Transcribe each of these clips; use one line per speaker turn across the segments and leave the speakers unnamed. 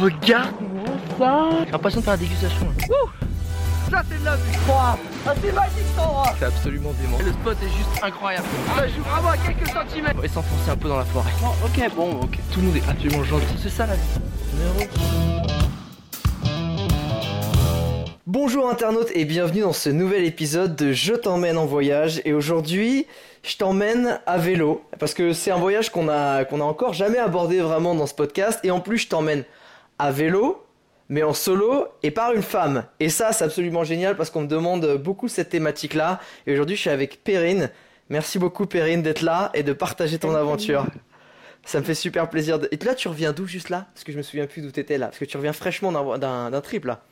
regarde-moi ça J'ai l'impression de faire la dégustation.
Ça c'est de la vie, crois Ah c'est magique cet endroit
C'est absolument dément. Le spot est juste incroyable.
Ça joue vraiment à quelques centimètres
Et s'enfoncer un peu dans la forêt.
Oh, Ok, bon, ok.
Tout le monde est absolument gentil. C'est ça la vie.
Bonjour internautes et bienvenue dans ce nouvel épisode de Je t'emmène en voyage et aujourd'hui je t'emmène à vélo parce que c'est un voyage qu'on a qu'on a encore jamais abordé vraiment dans ce podcast et en plus je t'emmène à vélo mais en solo et par une femme. Et ça c'est absolument génial parce qu'on me demande beaucoup cette thématique là et aujourd'hui je suis avec Perrine. Merci beaucoup Perrine d'être là et de partager ton aventure. ça me fait super plaisir de... et là tu reviens d'où juste là? Parce que je me souviens plus d'où t'étais là. Parce que tu reviens fraîchement d'un- trip là.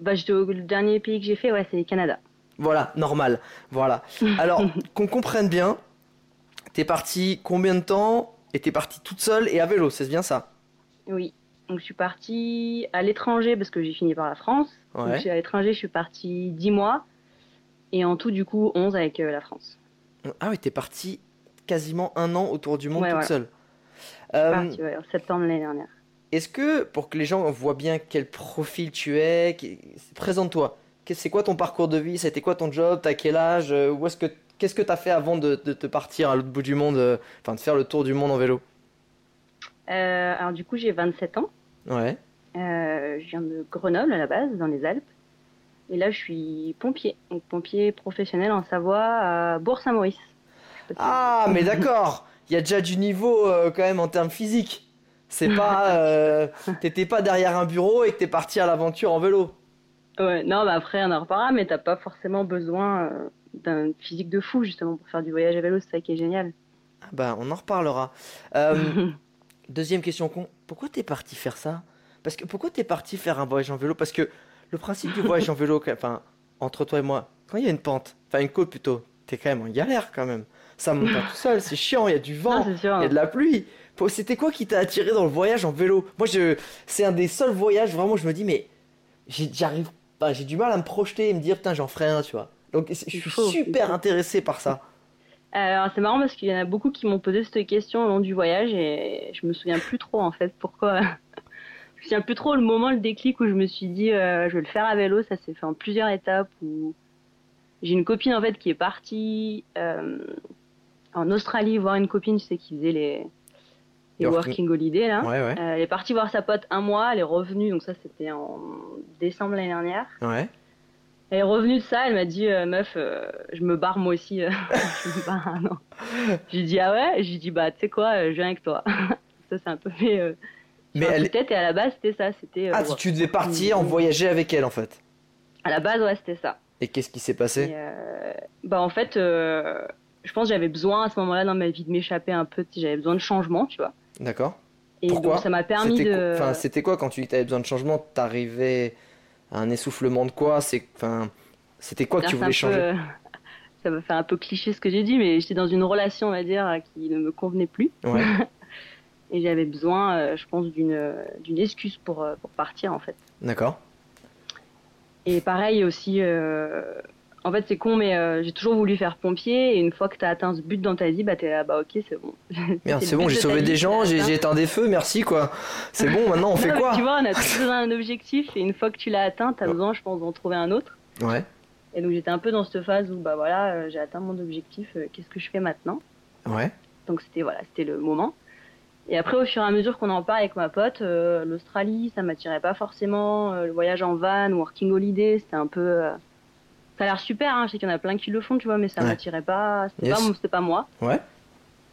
Bah, j'étais au le dernier pays que j'ai fait, ouais, c'est le Canada.
Voilà, normal. Voilà. Alors, qu'on comprenne bien, t'es parti combien de temps et t'es parti toute seule et à vélo, c'est bien ça?
Oui. Donc, je suis partie à l'étranger parce que j'ai fini par la France. Donc, je suis à l'étranger, je suis partie 10 mois. Et en tout, du coup, 11 avec euh, la France.
Ah oui, t'es parti quasiment un an autour du monde
Ouais,
toute
voilà.
seule.
Je suis
Euh,
partie, ouais, en septembre l'année dernière.
Est-ce que, pour que les gens voient bien quel profil tu es, présente-toi. C'est quoi ton parcours de vie? C'était quoi ton job? T'as quel âge? Euh, Où est-ce que Qu'est-ce que t'as fait avant de, de te partir à l'autre bout du monde, euh, enfin de faire le tour du monde en vélo?
Euh, alors, du coup, j'ai 27 ans.
Ouais.
Euh, je viens de Grenoble à la base, dans les Alpes. Et là, je suis pompier. Donc, pompier professionnel en Savoie à Bourg-Saint-Maurice.
Ah, mais d'accord. Il y a déjà du niveau euh, quand même en termes physiques. C'est pas, t'étais pas derrière un bureau et que t'es parti à l'aventure en vélo.
Ouais, non, bah après, on en reparlera, mais t'as pas forcément besoin d'un physique de fou, justement, pour faire du voyage à vélo, c'est ça qui est génial.
Ah Bah, on en reparlera. Deuxième question con. Pourquoi t'es parti faire ça? Parce que pourquoi t'es parti faire un voyage en vélo? Parce que le principe du voyage en vélo, enfin, entre toi et moi, quand il y a une pente, enfin une côte plutôt, t'es quand même en galère quand même. Ça monte pas tout seul, c'est chiant, il y a du vent. Il y a de la pluie. C'était quoi qui t'a attiré dans le voyage en vélo? Moi, je, c'est un des seuls voyages vraiment. Je me dis, mais j'arrive, j'ai du mal à me projeter et me dire, putain, j'en ferai un, tu vois. Donc, je suis super intéressé par ça.
Alors, c'est marrant parce qu'il y en a beaucoup qui m'ont posé cette question au long du voyage et je me souviin plus trop, en fait, pourquoi. je me souviens plus trop le moment, le déclic où je me suis dit, euh, je vais le faire à vélo. Ça s'est fait en plusieurs étapes où j'ai une copine, en fait, qui est partie euh, en Australie voir une copine, tu sais, qui faisait les, les
working-
holidays, là.
Ouais, ouais,
Euh, elle est partie voir sa pote un mois, elle est revenue, donc ça c'était en décembre l'année dernière.
ouais.
Elle est revenue de ça, elle m'a dit euh, meuf, euh, je me barre moi aussi. euh. je me barre un an. J'ai dit ah ouais, j'ai dit bah tu sais quoi, euh, je viens avec toi. ça c'est un peu fait. Euh,
Mais elle,
tête et à la base c'était ça, c'était.
ah,
ouais.
tu devais partir en voyager avec elle en fait.
À la base ouais c'était ça.
Et qu'est-ce qui s'est passé?
Et, bah en fait, je pense que j'avais besoin à ce moment-là dans ma vie de m'échapper un peu, j'avais besoin de changement, tu vois.
D'accord.
Et
Pourquoi?
donc ça m'a permis
C'était
de.
quoi- Enfin, c'était quoi quand tu t'avais besoin de changement? T'arrivais un essoufflement de quoi C'est, enfin, c'était quoi que tu voulais changer?
Ça va faire un peu cliché ce que j'ai dit, mais j'étais dans une relation, on va dire, qui ne me convenait plus.
Ouais.
Et j'avais besoin, euh, je pense, d'une d'une excuse pour, euh, pour partir, en fait.
D'accord.
Et pareil aussi, euh, en fait, c'est con, mais euh, j'ai toujours voulu faire pompier. Et une fois que tu as atteint ce but dans ta vie, bah, t'es là, bah, ok, c'est bon.
Merde, c'est bon, j'ai sauvé des gens, j'ai éteint des feux, merci quoi. C'est bon, maintenant on fait
Non,
quoi
Tu vois, on a tous besoin d'un objectif. Et une fois que tu l'as atteint, tu as
Ouais.
besoin, je pense, d'en trouver un autre.
Ouais.
Et donc, j'étais un peu dans cette phase où, bah voilà, euh, j'ai atteint mon objectif. euh, Qu'est-ce que je fais maintenant?
Ouais.
Donc c'était voilà, c'était le moment. Et après, au fur et à mesure qu'on en parle avec ma pote, l'Australie, ça m'attirait pas forcément. le voyage en van, working holiday, c'était un peu. Ça a l'air super, hein, je sais qu'il y en a plein qui le font, tu vois, mais ça
Ouais.
m'attirait pas. C'était
Yes.
pas, moi.
Ouais.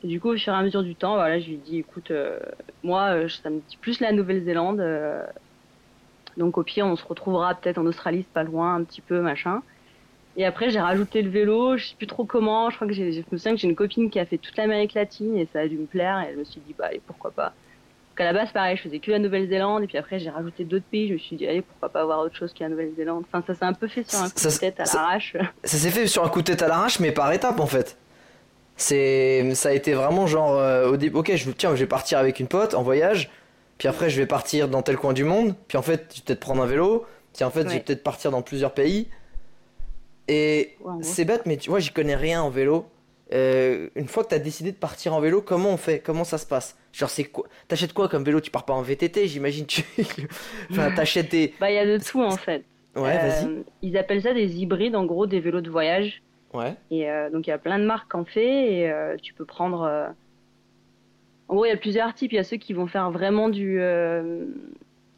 Et du coup, au fur et à mesure du temps, voilà, je lui ai dit, écoute, euh, moi, euh, ça me dit plus la Nouvelle-Zélande. euh, donc au pire, on se retrouvera peut-être en Australie, c'est pas loin, un petit peu, machin. Et après, j'ai rajouté le vélo, je sais plus trop comment. Je crois que j'ai, je me souviens que j'ai une copine qui a fait toute l'Amérique latine et ça a dû me plaire. Et je me suis dit, bah, pourquoi pas. Donc à la base, pareil, je faisais que la Nouvelle-Zélande. Et puis après, j'ai rajouté d'autres pays. Je me suis dit, allez, pourquoi pas voir autre chose que la Nouvelle-Zélande. Enfin, ça s'est un peu fait sur un coup
Ça-
de tête à l'arrache.
Ça s'est fait sur un coup de tête à l'arrache, mais par étapes en fait. C'est, ça a été vraiment genre euh, au début. Ok, je tiens, je vais partir avec une pote en voyage. Puis après, je vais partir dans tel coin du monde. Puis en fait, je vais peut-être prendre un vélo. Puis en fait, je vais peut-être partir dans plusieurs pays. Et
Ouais,
c'est bête, mais tu vois, j'y connais rien en vélo. Euh, une fois que t'as décidé de partir en vélo, comment on fait? Comment ça se passe? Genre, c'est quoi? T'achètes quoi comme vélo? Tu pars pas en VTT, j'imagine. Tu... enfin, t'achètes des.
Bah, il y a de tout en fait.
Ouais, vas-y.
Euh, ils appellent ça des hybrides, en gros, des vélos de voyage.
Ouais.
Et euh, donc, il y a plein de marques qui en fait. Et tu peux prendre. En gros, il y a plusieurs types. Il y a ceux qui vont faire vraiment du,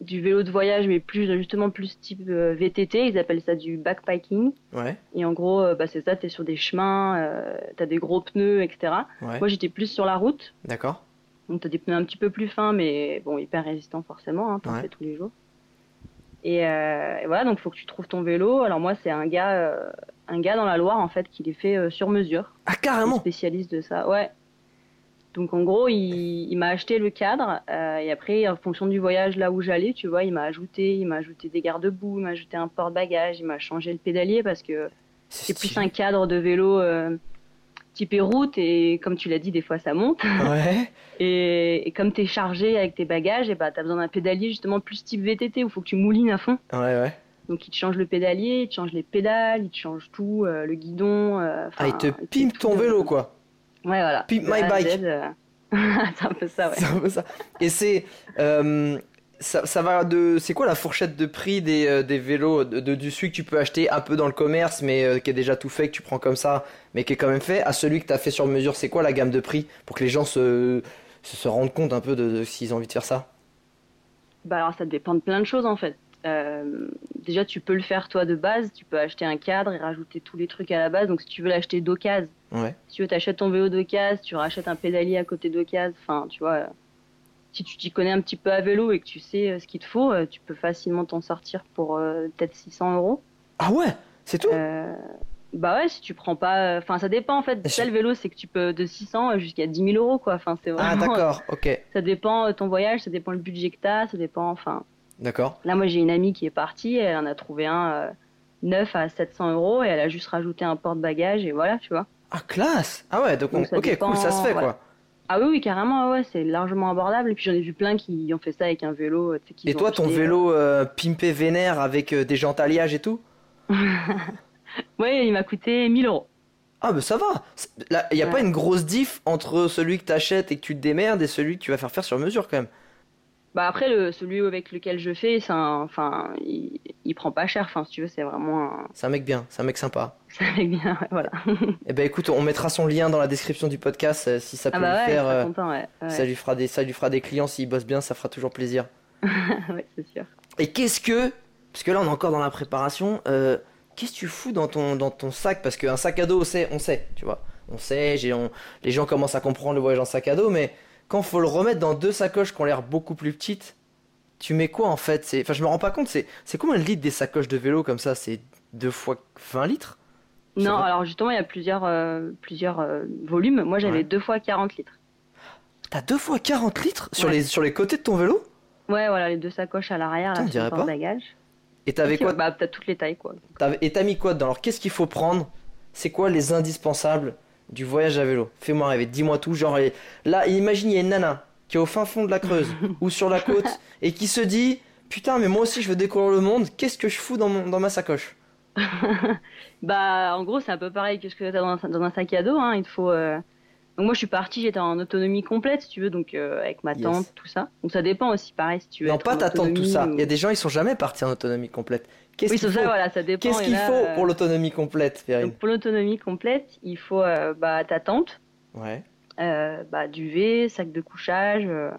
du vélo de voyage, mais plus justement plus type euh, VTT. Ils appellent ça du backpacking.
Ouais.
Et en gros, euh, bah, c'est ça, tu es sur des chemins, euh, tu as des gros pneus, etc.
Ouais.
Moi, j'étais plus sur la route.
D'accord.
Donc, tu as des pneus un petit peu plus fins, mais bon, hyper résistants forcément. Hein,
Ouais.
fais tous les jours. Et, euh, et voilà, donc il faut que tu trouves ton vélo. Alors, moi, c'est un gars, un gars dans la Loire, en fait, qui les fait sur mesure.
Ah,
Un
carrément
spécialiste de ça. Ouais. Donc, en gros, il, il m'a acheté le cadre. euh, et après, en fonction du voyage là où j'allais, tu vois, il m'a ajouté, il m'a ajouté des garde-boue, il m'a ajouté un porte-bagages, il m'a changé le pédalier parce que c'est plus un cadre de vélo euh, typé route et comme tu l'as dit, des fois ça monte.
Ouais.
Et, et comme tu es chargé avec tes bagages, et bah, tu as besoin d'un pédalier justement plus type VTT où il faut que tu moulines à fond.
Ouais, ouais.
Donc il te change le pédalier, il te change les pédales, il te change tout, euh, le guidon. euh,
Ah, il te pimpe ton vélo, quoi.
Ouais, voilà. De
my bike.
Euh, c'est un peu ça, ouais.
C'est un peu ça. Et c'est. euh, ça, ça va de. C'est quoi la fourchette de prix des, euh, des vélos de, de- du celui que tu peux acheter un peu dans le commerce, mais qui est déjà tout fait, que tu prends comme ça, mais qui est quand même fait, à celui que tu as fait sur mesure C'est quoi la gamme de prix pour que les gens se, se, se rendent compte un peu de, de s'ils ont envie de faire ça?
Bah alors ça dépend de plein de choses en fait. Euh, déjà tu peux le faire toi de base, tu peux acheter un cadre et rajouter tous les trucs à la base. Donc si tu veux l'acheter d'occasion,
Ouais.
si tu veux t'achètes ton vélo d'occasion, tu rachètes un pédalier à côté d'occasion. Enfin tu vois, euh, si tu t'y connais un petit peu à vélo et que tu sais euh, ce qu'il te faut, euh, tu peux facilement t'en sortir pour euh, peut-être 600 euros.
Ah ouais C'est tout
Euh, bah ouais, si tu prends pas, enfin ça dépend en fait. Ça
je-
le vélo c'est que tu peux de 600 jusqu'à 10 000 euros quoi. Enfin c'est
Ah
vraiment.
d'accord, ok.
ça dépend ton voyage, ça dépend le budget que t'as, ça dépend enfin.
D'accord.
Là, moi, j'ai une amie qui est partie, elle en a trouvé un euh, neuf à 700 euros et elle a juste rajouté un porte-bagages et voilà, tu vois.
Ah classe Ah ouais, donc, ok,
dépend,
cool, ça se fait
voilà.
quoi.
Ah oui, oui, carrément, ouais, c'est largement abordable. Et puis j'en ai vu plein qui ont fait ça avec un vélo. euh,
Et toi, ton
acheté,
vélo euh, pimpé vénère avec euh, des jantes alliage et tout?
Euh, Ouais, il m'a coûté 1000 euros.
Ah bah ça va C'est- Là, y a
Ouais.
pas une grosse diff entre celui que t'achètes et que tu te démerdes et celui que tu vas faire faire sur mesure quand même.
Bah après, le, celui avec lequel je fais, un- enfin, il, il prend pas cher. Enfin, si tu veux, c'est vraiment un,
C'est un mec bien, c'est un mec sympa.
c'est un mec bien, ouais, voilà.
Eh ben écoute, on mettra son lien dans la description du podcast euh, si ça peut
Ah bah
lui
ouais,
faire. euh,
content, ouais.
Ça lui fera des, ça lui fera des clients s'il bosse bien, ça fera toujours plaisir.
ouais, c'est sûr.
Et qu'est-ce que, parce que là on est encore dans la préparation, euh, qu'est-ce que tu fous dans ton dans ton sac? Parce qu'un sac à dos, on sait, on sait, tu vois, on sait, on- les gens commencent à comprendre le voyage en sac à dos, mais quand faut le remettre dans deux sacoches qui ont l'air beaucoup plus petites, tu mets quoi en fait? Enfin je me rends pas compte, c'est, combien de litres des sacoches de vélo comme ça? C'est deux fois 20 litres?
Non, alors justement, il y a plusieurs, euh, plusieurs euh, volumes. Moi, j'avais
Ouais.
deux fois 40 litres.
T'as deux fois 40 litres sur
Ouais.
les sur les côtés de ton vélo?
Ouais, voilà, les deux sacoches à l'arrière, là,
dirait
le
pas.
bagage.
Et t'avais quoi?
Bah, t'as toutes les tailles, quoi.
Et t'as mis quoi dedans? Alors qu'est-ce qu'il faut prendre? C'est quoi les indispensables? Du voyage à vélo Fais-moi rêver, dis-moi tout. Genre là, imagine il y a une nana qui est au fin fond de la Creuse ou sur la côte et qui se dit putain mais moi aussi je veux découvrir le monde. Qu'est-ce que je fous dans, mon, dans ma sacoche?
Bah, en gros, c'est un peu pareil que ce que t'as dans, un- dans un sac à dos. Hein. Il te faut. euh, Donc, moi, je suis partie, j'étais en autonomie complète, si tu veux, donc euh, avec ma
Yes.
tante, tout ça. Donc, ça dépend aussi, pareil, si tu veux.
Non pas
en
t'attendre tout ça.
ou-
Il y a des gens ils sont jamais partis en autonomie complète. Qu'est-ce
Oui,
qu'il faut
ça, voilà, ça dépend.
Qu'est-ce qu'il faut
euh,
pour l'autonomie complète, Perrine
Donc, pour l'autonomie complète, il faut euh, bah, ta tente,
Ouais.
euh, bah, duvet, sac de couchage. euh,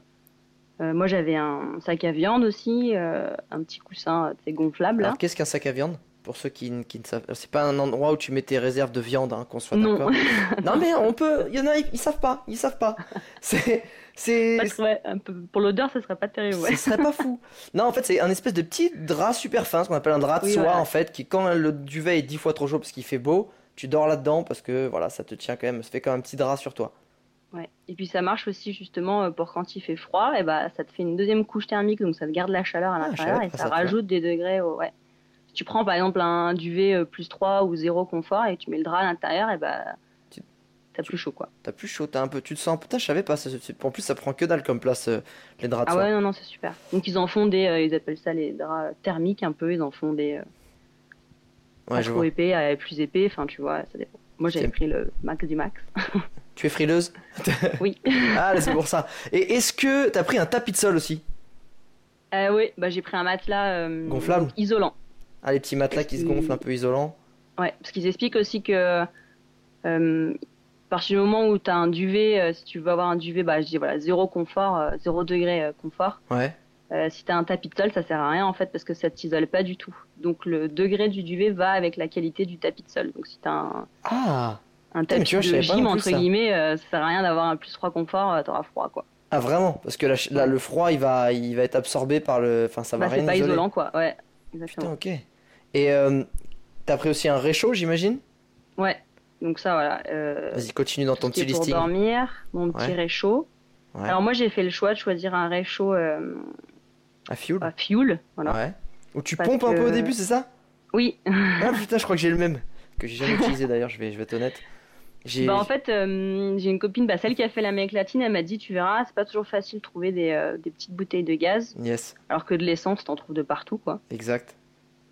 euh, moi, j'avais un sac à viande aussi, euh, un petit coussin, gonflable. là.
Alors qu'est-ce qu'un sac à viande? Pour ceux qui, ne- qui ne savent, c'est pas un endroit où tu mets tes réserves de viande, hein, qu'on soit
Non.
d'accord. non mais on peut, il y en a, ils, ils savent pas, ils savent pas. C'est, c'est,
ouais, pour l'odeur, ça serait pas terrible. Ouais.
Ce serait pas fou. Non, en fait, c'est un espèce de petit drap super fin, ce qu'on appelle un drap de
Oui,
soie,
voilà.
en fait, qui, quand le duvet est dix fois trop chaud parce qu'il fait beau, tu dors là-dedans parce que voilà, ça te tient quand même, ça fait quand même un petit drap sur toi.
Ouais. Et puis ça marche aussi justement euh, pour quand il fait froid, et bah ça te fait une deuxième couche thermique, donc ça te garde la chaleur à
Ah,
l'intérieur et
pas
ça, rajoute des degrés. au- ouais. Si tu prends par exemple un duvet euh, plus 3 ou 0 confort et tu mets le drap à l'intérieur, et bah t'as plus chaud quoi.
T'as plus chaud, t'as un peu, tu te sens, putain, je savais pas, ça, en plus ça prend que dalle comme place, euh, les draps de
Ah
soie.
ouais, non, non, c'est super. Donc ils en font des, euh, ils appellent ça les draps thermiques un peu, ils en font des euh,
Ouais,
pas
je
trop
vois.
épais, plus épais, enfin tu vois, ça dépend. Moi, j'avais pris le max du max.
Tu es frileuse?
Oui.
Ah, c'est pour ça. Et est-ce que t'as pris un tapis de sol aussi?
Euh, oui, bah, j'ai pris un matelas
Gonflable?
isolant.
Ah, les petits matelas qui se gonflent un peu isolants?
Ouais, parce qu'ils expliquent aussi que à partir du moment où tu as un duvet, euh, si tu veux avoir un duvet, bah, je dis voilà, zéro confort, euh, zéro degré euh, confort.
Ouais.
Si tu as un tapis de sol, ça sert à rien en fait parce que ça t'isole pas du tout. Donc le degré du duvet va avec la qualité du tapis de sol. Donc si tu as un,
Ah
un tapis
tu vois,
de gym entre
ça.
guillemets, ça sert à rien d'avoir un plus froid confort, euh, t'auras froid quoi.
Ah, vraiment? Parce que là, là, le froid, il va, il va être absorbé par le. Enfin, ça va
Bah,
rien
c'est pas
isoler.
isolant quoi, ouais.
Putain,
Exactement.
ok. Et t'as pris aussi un réchaud, j'imagine?
Ouais. Donc ça voilà. Euh,
Vas-y, continue dans ton petit
est pour
listing.
dormir, mon petit
Ouais.
réchaud.
Ouais.
Alors moi j'ai fait le choix de choisir un réchaud euh,
À fuel
à fuel, voilà.
Ouais. Où tu
Parce
pompes un peu au début, c'est ça?
Oui.
Ah putain, je crois que j'ai le même. Que j'ai jamais utilisé d'ailleurs, je vais, je vais être honnête.
Bah, en fait, euh, j'ai une copine, bah, celle qui a fait l'Amérique latine, elle m'a dit, tu verras, c'est pas toujours facile de trouver des, euh, des petites bouteilles de gaz,
Yes,
alors que de l'essence, t'en trouves de partout, quoi.
exact.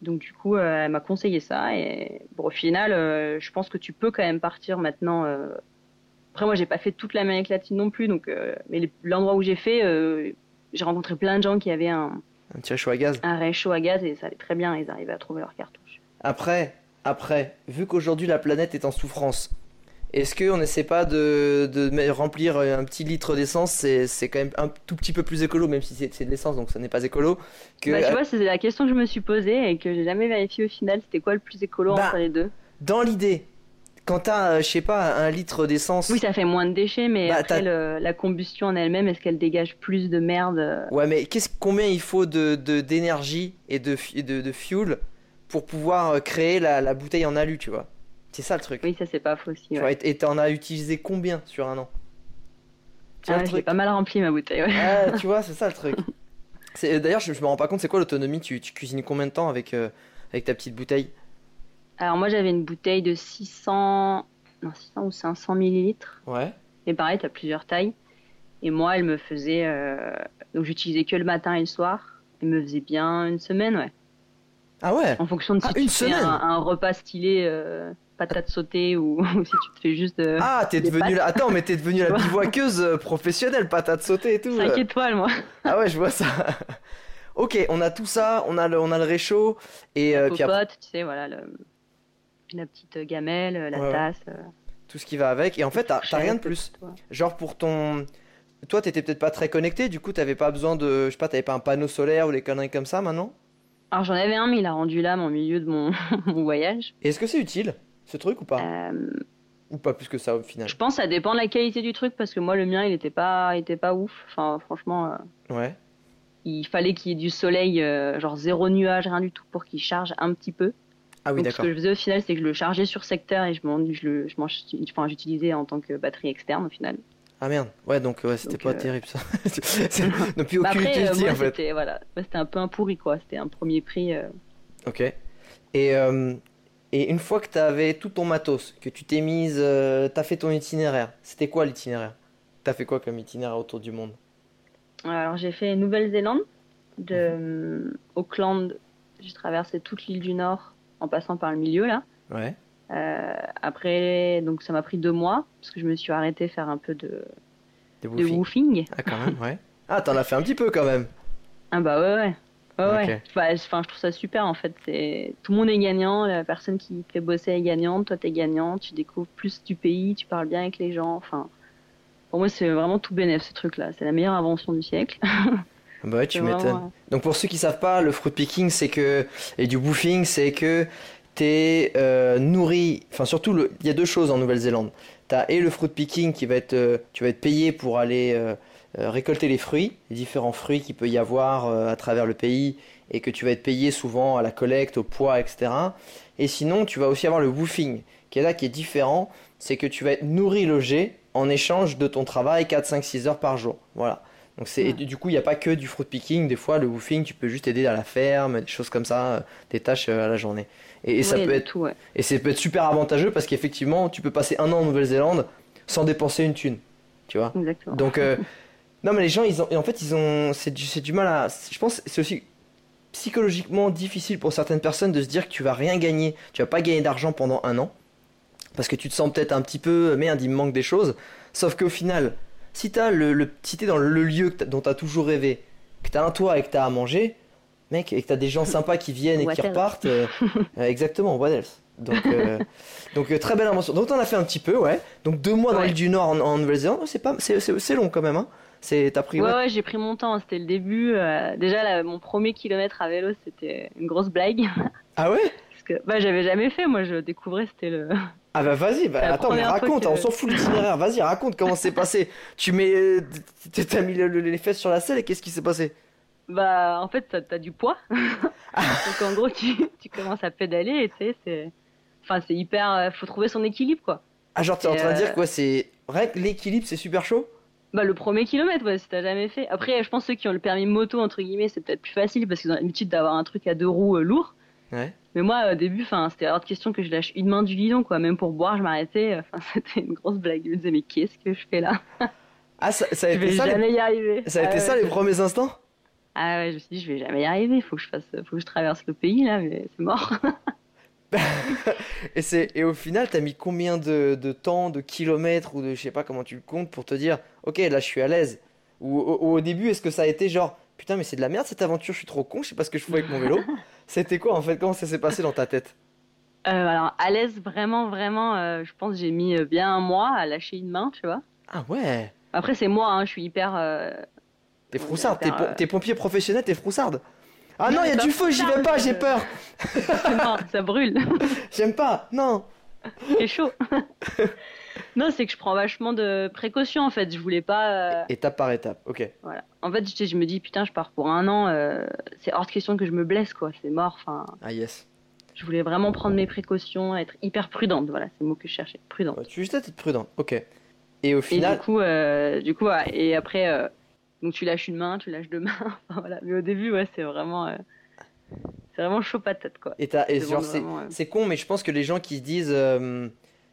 Donc du coup, euh, elle m'a conseillé ça, et bon, au final, euh, je pense que tu peux quand même partir maintenant. euh, Après, moi, j'ai pas fait toute l'Amérique latine non plus, donc, mais l'endroit où j'ai fait, j'ai rencontré plein de gens qui avaient un,
Un petit réchaud à gaz.
un réchaud à gaz, et ça allait très bien, ils arrivaient à trouver leur cartouche.
Après, après, vu qu'aujourd'hui la planète est en souffrance, est-ce qu'on n'essaie pas de, remplir un petit litre d'essence C'est quand même un tout petit peu plus écolo, même si c'est de l'essence, donc ça n'est pas écolo. Que,
Bah, tu vois, c'est la question que je me suis posée, et que j'ai jamais vérifié au final, c'était quoi le plus écolo
Bah,
entre les deux?
dans l'idée, quand t'as, euh, je sais pas, un litre d'essence.
Oui, ça fait moins de déchets, mais
Bah,
après, le- la combustion en elle-même, est-ce qu'elle dégage plus de merde euh,
Ouais, mais qu'est-ce combien il faut de d'énergie et de de fuel pour pouvoir euh, créer la, la bouteille en alu, tu vois? C'est ça le truc.
Oui, ça, c'est pas faux aussi.
Tu
ouais.
vois, et t'en as utilisé combien sur un an? Tu
Ah, j'ai pas mal rempli ma bouteille. ouais.
Ah, tu vois, c'est ça le truc. D'ailleurs, je, je me rends pas compte, c'est quoi l'autonomie? Tu, tu cuisines combien de temps avec, euh, avec ta petite bouteille?
Alors, moi, j'avais une bouteille de 600... Non, 600 ou 500 millilitres.
Ouais.
Et pareil, t'as plusieurs tailles. Et moi, elle me faisait... euh, Donc, j'utilisais que le matin et le soir. Elle me faisait bien une semaine, ouais.
Ah ouais?
En fonction de si
Ah,
tu
une
fais un repas stylé euh, patates sautées ou, ou si tu te fais juste euh,
Ah, t'es
pâtes.
la... Attends, mais t'es devenue la bivouaqueuse euh, professionnelle, patate sautée et tout.
5
euh.
étoiles, moi.
Ah ouais, je vois ça. ok, on a tout ça, on a le, on a le réchaud, et euh, puis après,
Popote, tu sais, voilà, le- la petite gamelle, la
Ouais,
tasse.
tout ce qui va avec, et en fait, t'as rien de plus. Genre pour ton... Toi, t'étais peut-être pas très connecté, du coup, t'avais pas besoin de... Je sais pas, t'avais pas un panneau solaire ou des conneries comme ça maintenant
Alors j'en avais un, mais il a rendu l'âme au milieu de mon, mon voyage.
Est-ce que c'est utile, ce truc, ou pas
Euh,
Ou pas plus que ça, au final
je pense que ça dépend de la qualité du truc, parce que moi, le mien, il était pas, il était pas ouf. Enfin, franchement, euh,
Ouais.
il fallait qu'il y ait du soleil, euh, genre zéro nuage, rien du tout, pour qu'il charge un petit peu.
Ah oui,
Donc ce
d'accord.
que je faisais au final, c'est que je le chargeais sur secteur et je m'en, je le, je m'en- enfin, j'utilisais en tant que batterie externe au final.
Ah merde, ouais, donc ouais, c'était pas
euh,
terrible ça. Donc plus
Bah,
aucune
après,
utilité
moi,
en fait.
c'était, voilà, c'était un peu un pourri, quoi. C'était un premier prix. euh,
Ok. Et, euh, et une fois que t'avais tout ton matos, que tu t'es mise, euh, t'as fait ton itinéraire, c'était quoi l'itinéraire? T'as fait quoi comme itinéraire autour du monde?
Alors j'ai fait Nouvelle-Zélande, de
Mhm.
Auckland, j'ai traversé toute l'île du Nord en passant par le milieu là.
Ouais.
Euh, après, donc ça m'a pris deux mois parce que je me suis arrêtée faire un peu de, de
woofing.
woofing.
Ah quand même, ouais. Ah t'en as fait un petit peu quand même.
Ah bah ouais ouais. Ouais. Bah, Enfin, je trouve ça super en fait. Tout le monde est gagnant. La personne qui te fait bosser est gagnante. Toi, t'es gagnant. Tu découvres plus du pays. Tu parles bien avec les gens. Enfin, pour moi, c'est vraiment tout bénéf ce truc-là. C'est la meilleure invention du siècle.
Ah Bah ouais, tu m'étonnes. Donc pour ceux qui savent pas, le fruit picking c'est que et du woofing c'est que t'es euh, nourri. Enfin surtout il y a deux choses en Nouvelle-Zélande. T'as et le fruit picking qui va être, euh, tu vas être payé pour aller euh, récolter les fruits, les différents fruits qu'il peut y avoir euh, à travers le pays et que tu vas être payé souvent à la collecte, au poids, etc. Et sinon tu vas aussi avoir le woofing qui est là qui est différent, c'est que tu vas être nourri logé en échange de ton travail 4, 5, 6 heures par jour. Voilà. Donc c'est du coup il n'y a pas que du fruit picking, des fois le woofing tu peux juste aider à la ferme, des choses comme ça, euh, des tâches euh, à la journée. Et, et ça peut être
tout. Ouais.
et ça peut être super avantageux parce qu'effectivement tu peux passer un an en Nouvelle-Zélande sans dépenser une thune, tu vois?
Exactement.
Donc euh, non mais les gens ils ont en fait ils ont c'est du, du mal à je pense c'est aussi psychologiquement difficile pour certaines personnes de se dire que tu vas rien gagner, tu vas pas gagner d'argent pendant un an. parce que tu te sens peut-être un petit peu merde, il me manque des choses. Sauf qu'au final, si t'as le, le si t'es dans le lieu que t'as- dont t'as toujours rêvé, que t'as un toit et que t'as à manger, mec, et que t'as des gens sympas qui viennent et
What
qui
else?
repartent, euh, euh, exactement, what else? Donc, euh, donc très belle invention. Donc t'en as fait un petit peu, ouais. Donc deux mois dans l'île du Nord en, en Nouvelle-Zélande, c'est pas, c'est, c'est, c'est long quand même, hein. C'est, t'as pris,
Ouais,
ouais.
ouais, j'ai pris mon temps. C'était le début. euh, déjà, là, mon premier kilomètre à vélo, c'était une grosse blague.
Ah ouais?
Parce que bah, j'avais jamais fait. Moi, je découvrais, c'était le.
Ah bah vas-y, bah attends, mais raconte,
que-
on s'en fout de l'itinéraire, vas-y, raconte comment c'est passé. Tu mets, t'as mis le- le- les fesses sur la selle et qu'est-ce qui s'est passé?
Bah, en fait, t'as as du poids. Donc, en gros, tu, tu commences à pédaler et tu sais, c'est. Enfin, c'est hyper. euh, Faut trouver son équilibre, quoi.
Ah genre t'es en train de dire
euh,
quoi, c'est vrai que l'équilibre c'est super chaud?
Bah, le premier kilomètre, ouais, si t'as jamais fait. Après, je pense que ceux qui ont le permis moto, entre guillemets, c'est peut-être plus facile parce qu'ils ont l'habitude d'avoir un truc à deux roues euh, lourd.
Ouais.
Mais moi, au début, c'était hors de question que je lâche une main du guidon, quoi. Même pour boire, je m'arrêtais. Enfin, c'était une grosse blague. Je me disais, mais qu'est-ce que je fais là?
Ah ça, ça a
Je
été
vais
ça, les...
jamais y arriver.
ça, a été
Ah
ça les premiers instants?
Ah ouais, je me suis dit, je vais jamais y arriver. Faut que je fasse, faut que je traverse le pays là, mais c'est mort.
et, c'est, et au final t'as mis combien de, de temps, de kilomètres ou de je sais pas comment tu le comptes pour te dire ok là je suis à l'aise. Ou, au- au début est-ce que ça a été genre putain mais c'est de la merde cette aventure, je suis trop con, je sais pas ce que je fous avec mon vélo. C'était quoi en fait? Comment ça s'est passé dans ta tête?
Euh, alors, à l'aise, vraiment, vraiment, euh, je pense j'ai mis euh, bien un mois à lâcher une main, tu vois.
Ah ouais.
Après, c'est moi, hein, je suis hyper. euh,
T'es froussarde, t'es,
Hyper,
po- t'es pompier professionnel, t'es froussarde Ah non, il y a du feu, j'y vais pas, j'ai peur
non, ça brûle,
J'aime pas, non
c'est chaud. non, c'est que je prends vachement de précautions en fait. Je voulais pas. euh,
Étape par étape, ok.
Voilà. En fait, je, je me dis, putain, je pars pour un an, euh, c'est hors de question que je me blesse, quoi. C'est mort. Enfin,
Ah yes.
je voulais vraiment prendre mes précautions, être hyper prudente. Voilà, c'est le mot que je cherchais, prudente.
Ouais, tu veux juste être prudent, ok. Et au
Et
final,
du coup, euh, du coup, ouais, et après, donc tu lâches une main, tu lâches deux mains. Enfin, voilà. Mais au début, ouais, c'est vraiment, euh, c'est vraiment chaud patate, quoi.
et, et
c'est
con, mais je pense que les gens qui se disent euh,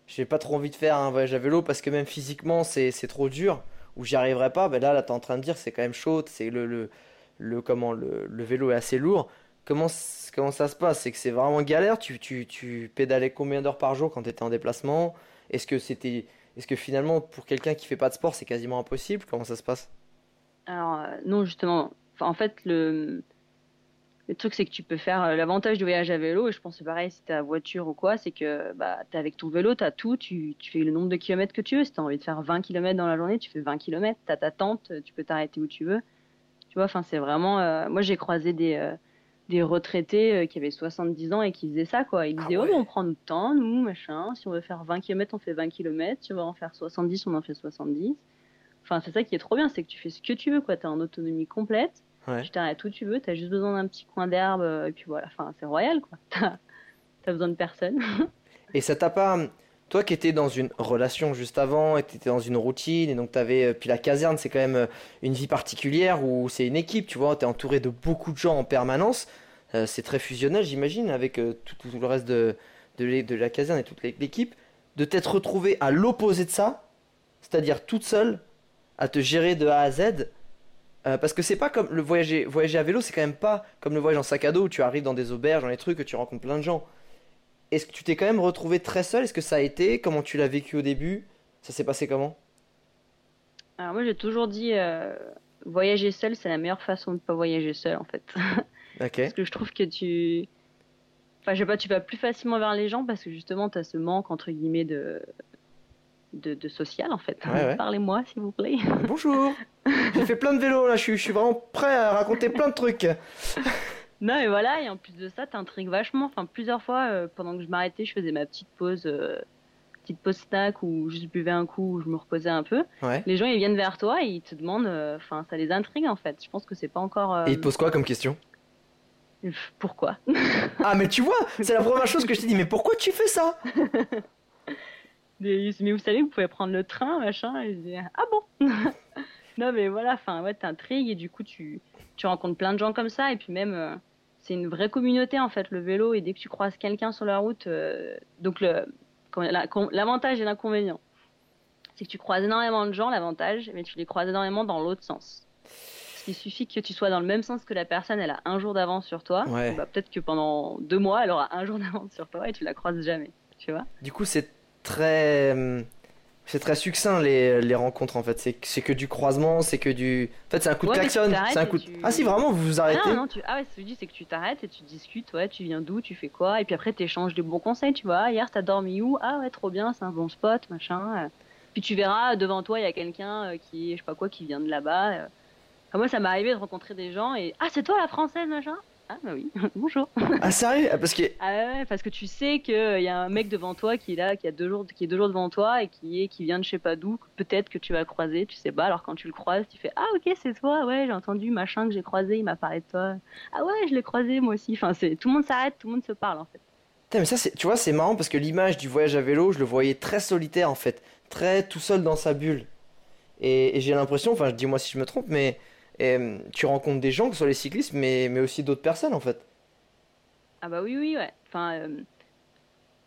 j'ai pas trop envie de faire un voyage à vélo parce que même physiquement c'est, trop dur ou j'y arriverai pas, ben là, là t'es en train de dire c'est quand même chaud, c'est le, le, le, comment, le, le vélo est assez lourd. Comment, comment ça se passe? C'est que c'est vraiment galère? Tu, tu, tu pédalais combien d'heures par jour quand t'étais en déplacement? Est-ce que c'était. Est-ce que finalement, pour quelqu'un qui fait pas de sport, c'est quasiment impossible? Comment ça se passe?
Alors, euh, non, justement. En fait, le, le truc, c'est que tu peux faire euh, l'avantage du voyage à vélo, et je pense que c'est pareil si t'es à voiture ou quoi, c'est que bah, t'es avec ton vélo, t'as tout, tu, tu fais le nombre de kilomètres que tu veux. Si t'as envie de faire 20 kilomètres dans la journée, tu fais 20 kilomètres, t'as ta tente, tu peux t'arrêter où tu veux. Tu vois, enfin, c'est vraiment. euh, moi, j'ai croisé des, euh, des retraités euh, qui avaient 70 ans et qui faisaient ça, quoi. Ils
Ah
disaient,
ouais.
oh, on prend notre temps, nous, machin. Si on veut faire 20 kilomètres, on fait 20 kilomètres. Si on veut en faire 70, on en fait 70. Enfin, c'est ça qui est trop bien, c'est que tu fais ce que tu veux, quoi. T'es en autonomie complète.
Ouais.
Tu t'arrêtes où tu veux. T'as juste besoin d'un petit coin d'herbe, euh, et puis voilà. Enfin, c'est royal, quoi. T'as besoin de personne.
Et ça t'a pas. Toi qui étais dans une relation juste avant, et t'étais dans une routine, et donc t'avais. euh, Puis la caserne, c'est quand même euh, une vie particulière où c'est une équipe, tu vois, t'es entouré de beaucoup de gens en permanence. Euh, c'est très fusionnel, j'imagine, avec euh, tout, tout le reste de, de, de la caserne et toute l'é- l'équipe. De t'être retrouvé à l'opposé de ça, c'est-à-dire toute seule, à te gérer de A à Z. Euh, parce que c'est pas comme le voyager, voyager à vélo, c'est quand même pas comme le voyage en sac à dos où tu arrives dans des auberges, dans les trucs, que tu rencontres plein de gens. Est-ce que tu t'es quand même retrouvé très seul? Est-ce que ça a été? Comment tu l'as vécu au début? Ça s'est passé comment?
Alors, moi, j'ai toujours dit, euh, voyager seul, c'est la meilleure façon de pas voyager seul, en fait. Parce que je trouve que tu. Enfin, je sais pas, tu vas plus facilement vers les gens parce que justement, tu as ce manque, entre guillemets, de. De, de social en fait.
Ouais, ouais.
Parlez-moi s'il vous plaît.
Bonjour J'ai fait plein de vélos là, je suis, je suis vraiment prêt à raconter plein de trucs.
Non, et voilà, et en plus de ça, t'intrigues vachement. Enfin, plusieurs fois, euh, pendant que je m'arrêtais, je faisais ma petite pause, euh, petite pause snack ou juste buvais un coup, ou je me reposais un peu.
Ouais.
Les gens, ils viennent vers toi et ils te demandent, euh, enfin, ça les intrigue en fait. Je pense que c'est pas encore.
Et il te pose quoi comme question?
Pourquoi?
Ah mais tu vois, c'est la première chose que je t'ai dit, mais pourquoi tu fais ça?
Des- Mais vous savez, vous pouvez prendre le train, machin. Et je dis, ah bon? Non, mais voilà, enfin, ouais, t'intrigues et du coup, tu, tu rencontres plein de gens comme ça. Et puis même, euh, c'est une vraie communauté en fait, le vélo. Et dès que tu croises quelqu'un sur la route, euh, donc la- l'avantage et l'inconvénient, c'est que tu croises énormément de gens, l'avantage, mais tu les croises énormément dans l'autre sens. Parce qu'il suffit que tu sois dans le même sens que la personne, elle a un jour d'avance sur toi.
Ouais.
Bah, peut-être que pendant deux mois, elle aura un jour d'avance sur toi et tu la croises jamais. Tu vois
Du coup, c'est très. hum, C'est très succinct les, les rencontres en fait. C'est que du croisement, c'est que du. En fait, c'est un coup de
Ouais,
klaxon. C'est un coup de.
tu-
Ah si, vraiment, vous vous
Ah
arrêtez
non, non, tu... ah ouais, ce que je dis, c'est que tu t'arrêtes et tu discutes, ouais, tu viens d'où, tu fais quoi, et puis après tu échanges des bons conseils, tu vois. Hier, t'as dormi où? Ah ouais, trop bien, c'est un bon spot, machin. euh. Puis tu verras, devant toi, il y a quelqu'un euh, qui, je sais pas quoi, qui vient de là-bas. euh. Enfin, moi, ça m'est arrivé de rencontrer des gens et Ah, c'est toi la française, machin? Ah, bah oui, bonjour.
Ah sérieux? Ah, Parce que.
Ah ouais, parce que tu sais qu'il y a un mec devant toi qui est là, qui, a deux jours, qui est deux jours devant toi et qui, est, qui vient de je sais pas d'où, peut-être que tu vas le croiser, tu sais pas. Alors quand tu le croises, tu fais Ah ok, c'est toi, ouais, j'ai entendu machin que j'ai croisé, il m'a parlé de toi. Ah ouais, je l'ai croisé moi aussi. Enfin, c'est tout le monde s'arrête, tout le monde se parle en fait.
Putain, mais ça, c'est- tu vois, c'est marrant parce que l'image du voyage à vélo, je le voyais très solitaire en fait, très tout seul dans sa bulle. Et, et j'ai l'impression, enfin, dis-moi si je me trompe, mais euh, tu rencontres des gens, que ce soit les cyclistes, mais, mais aussi d'autres personnes en fait.
Ah bah oui, oui, ouais. Enfin, euh,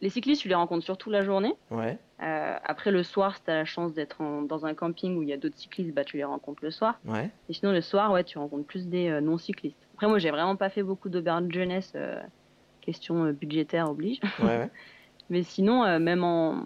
les cyclistes, tu les rencontres surtout la journée.
Ouais.
Euh, après le soir, si t'as la chance d'être dans un camping où il y a d'autres cyclistes, bah tu les rencontres le soir.
Ouais.
Et sinon, le soir, ouais, tu rencontres plus des euh, non-cyclistes. Après, moi, j'ai vraiment pas fait beaucoup d'auberges de jeunesse, question budgétaire oblige.
Ouais, ouais.
Mais sinon, même en.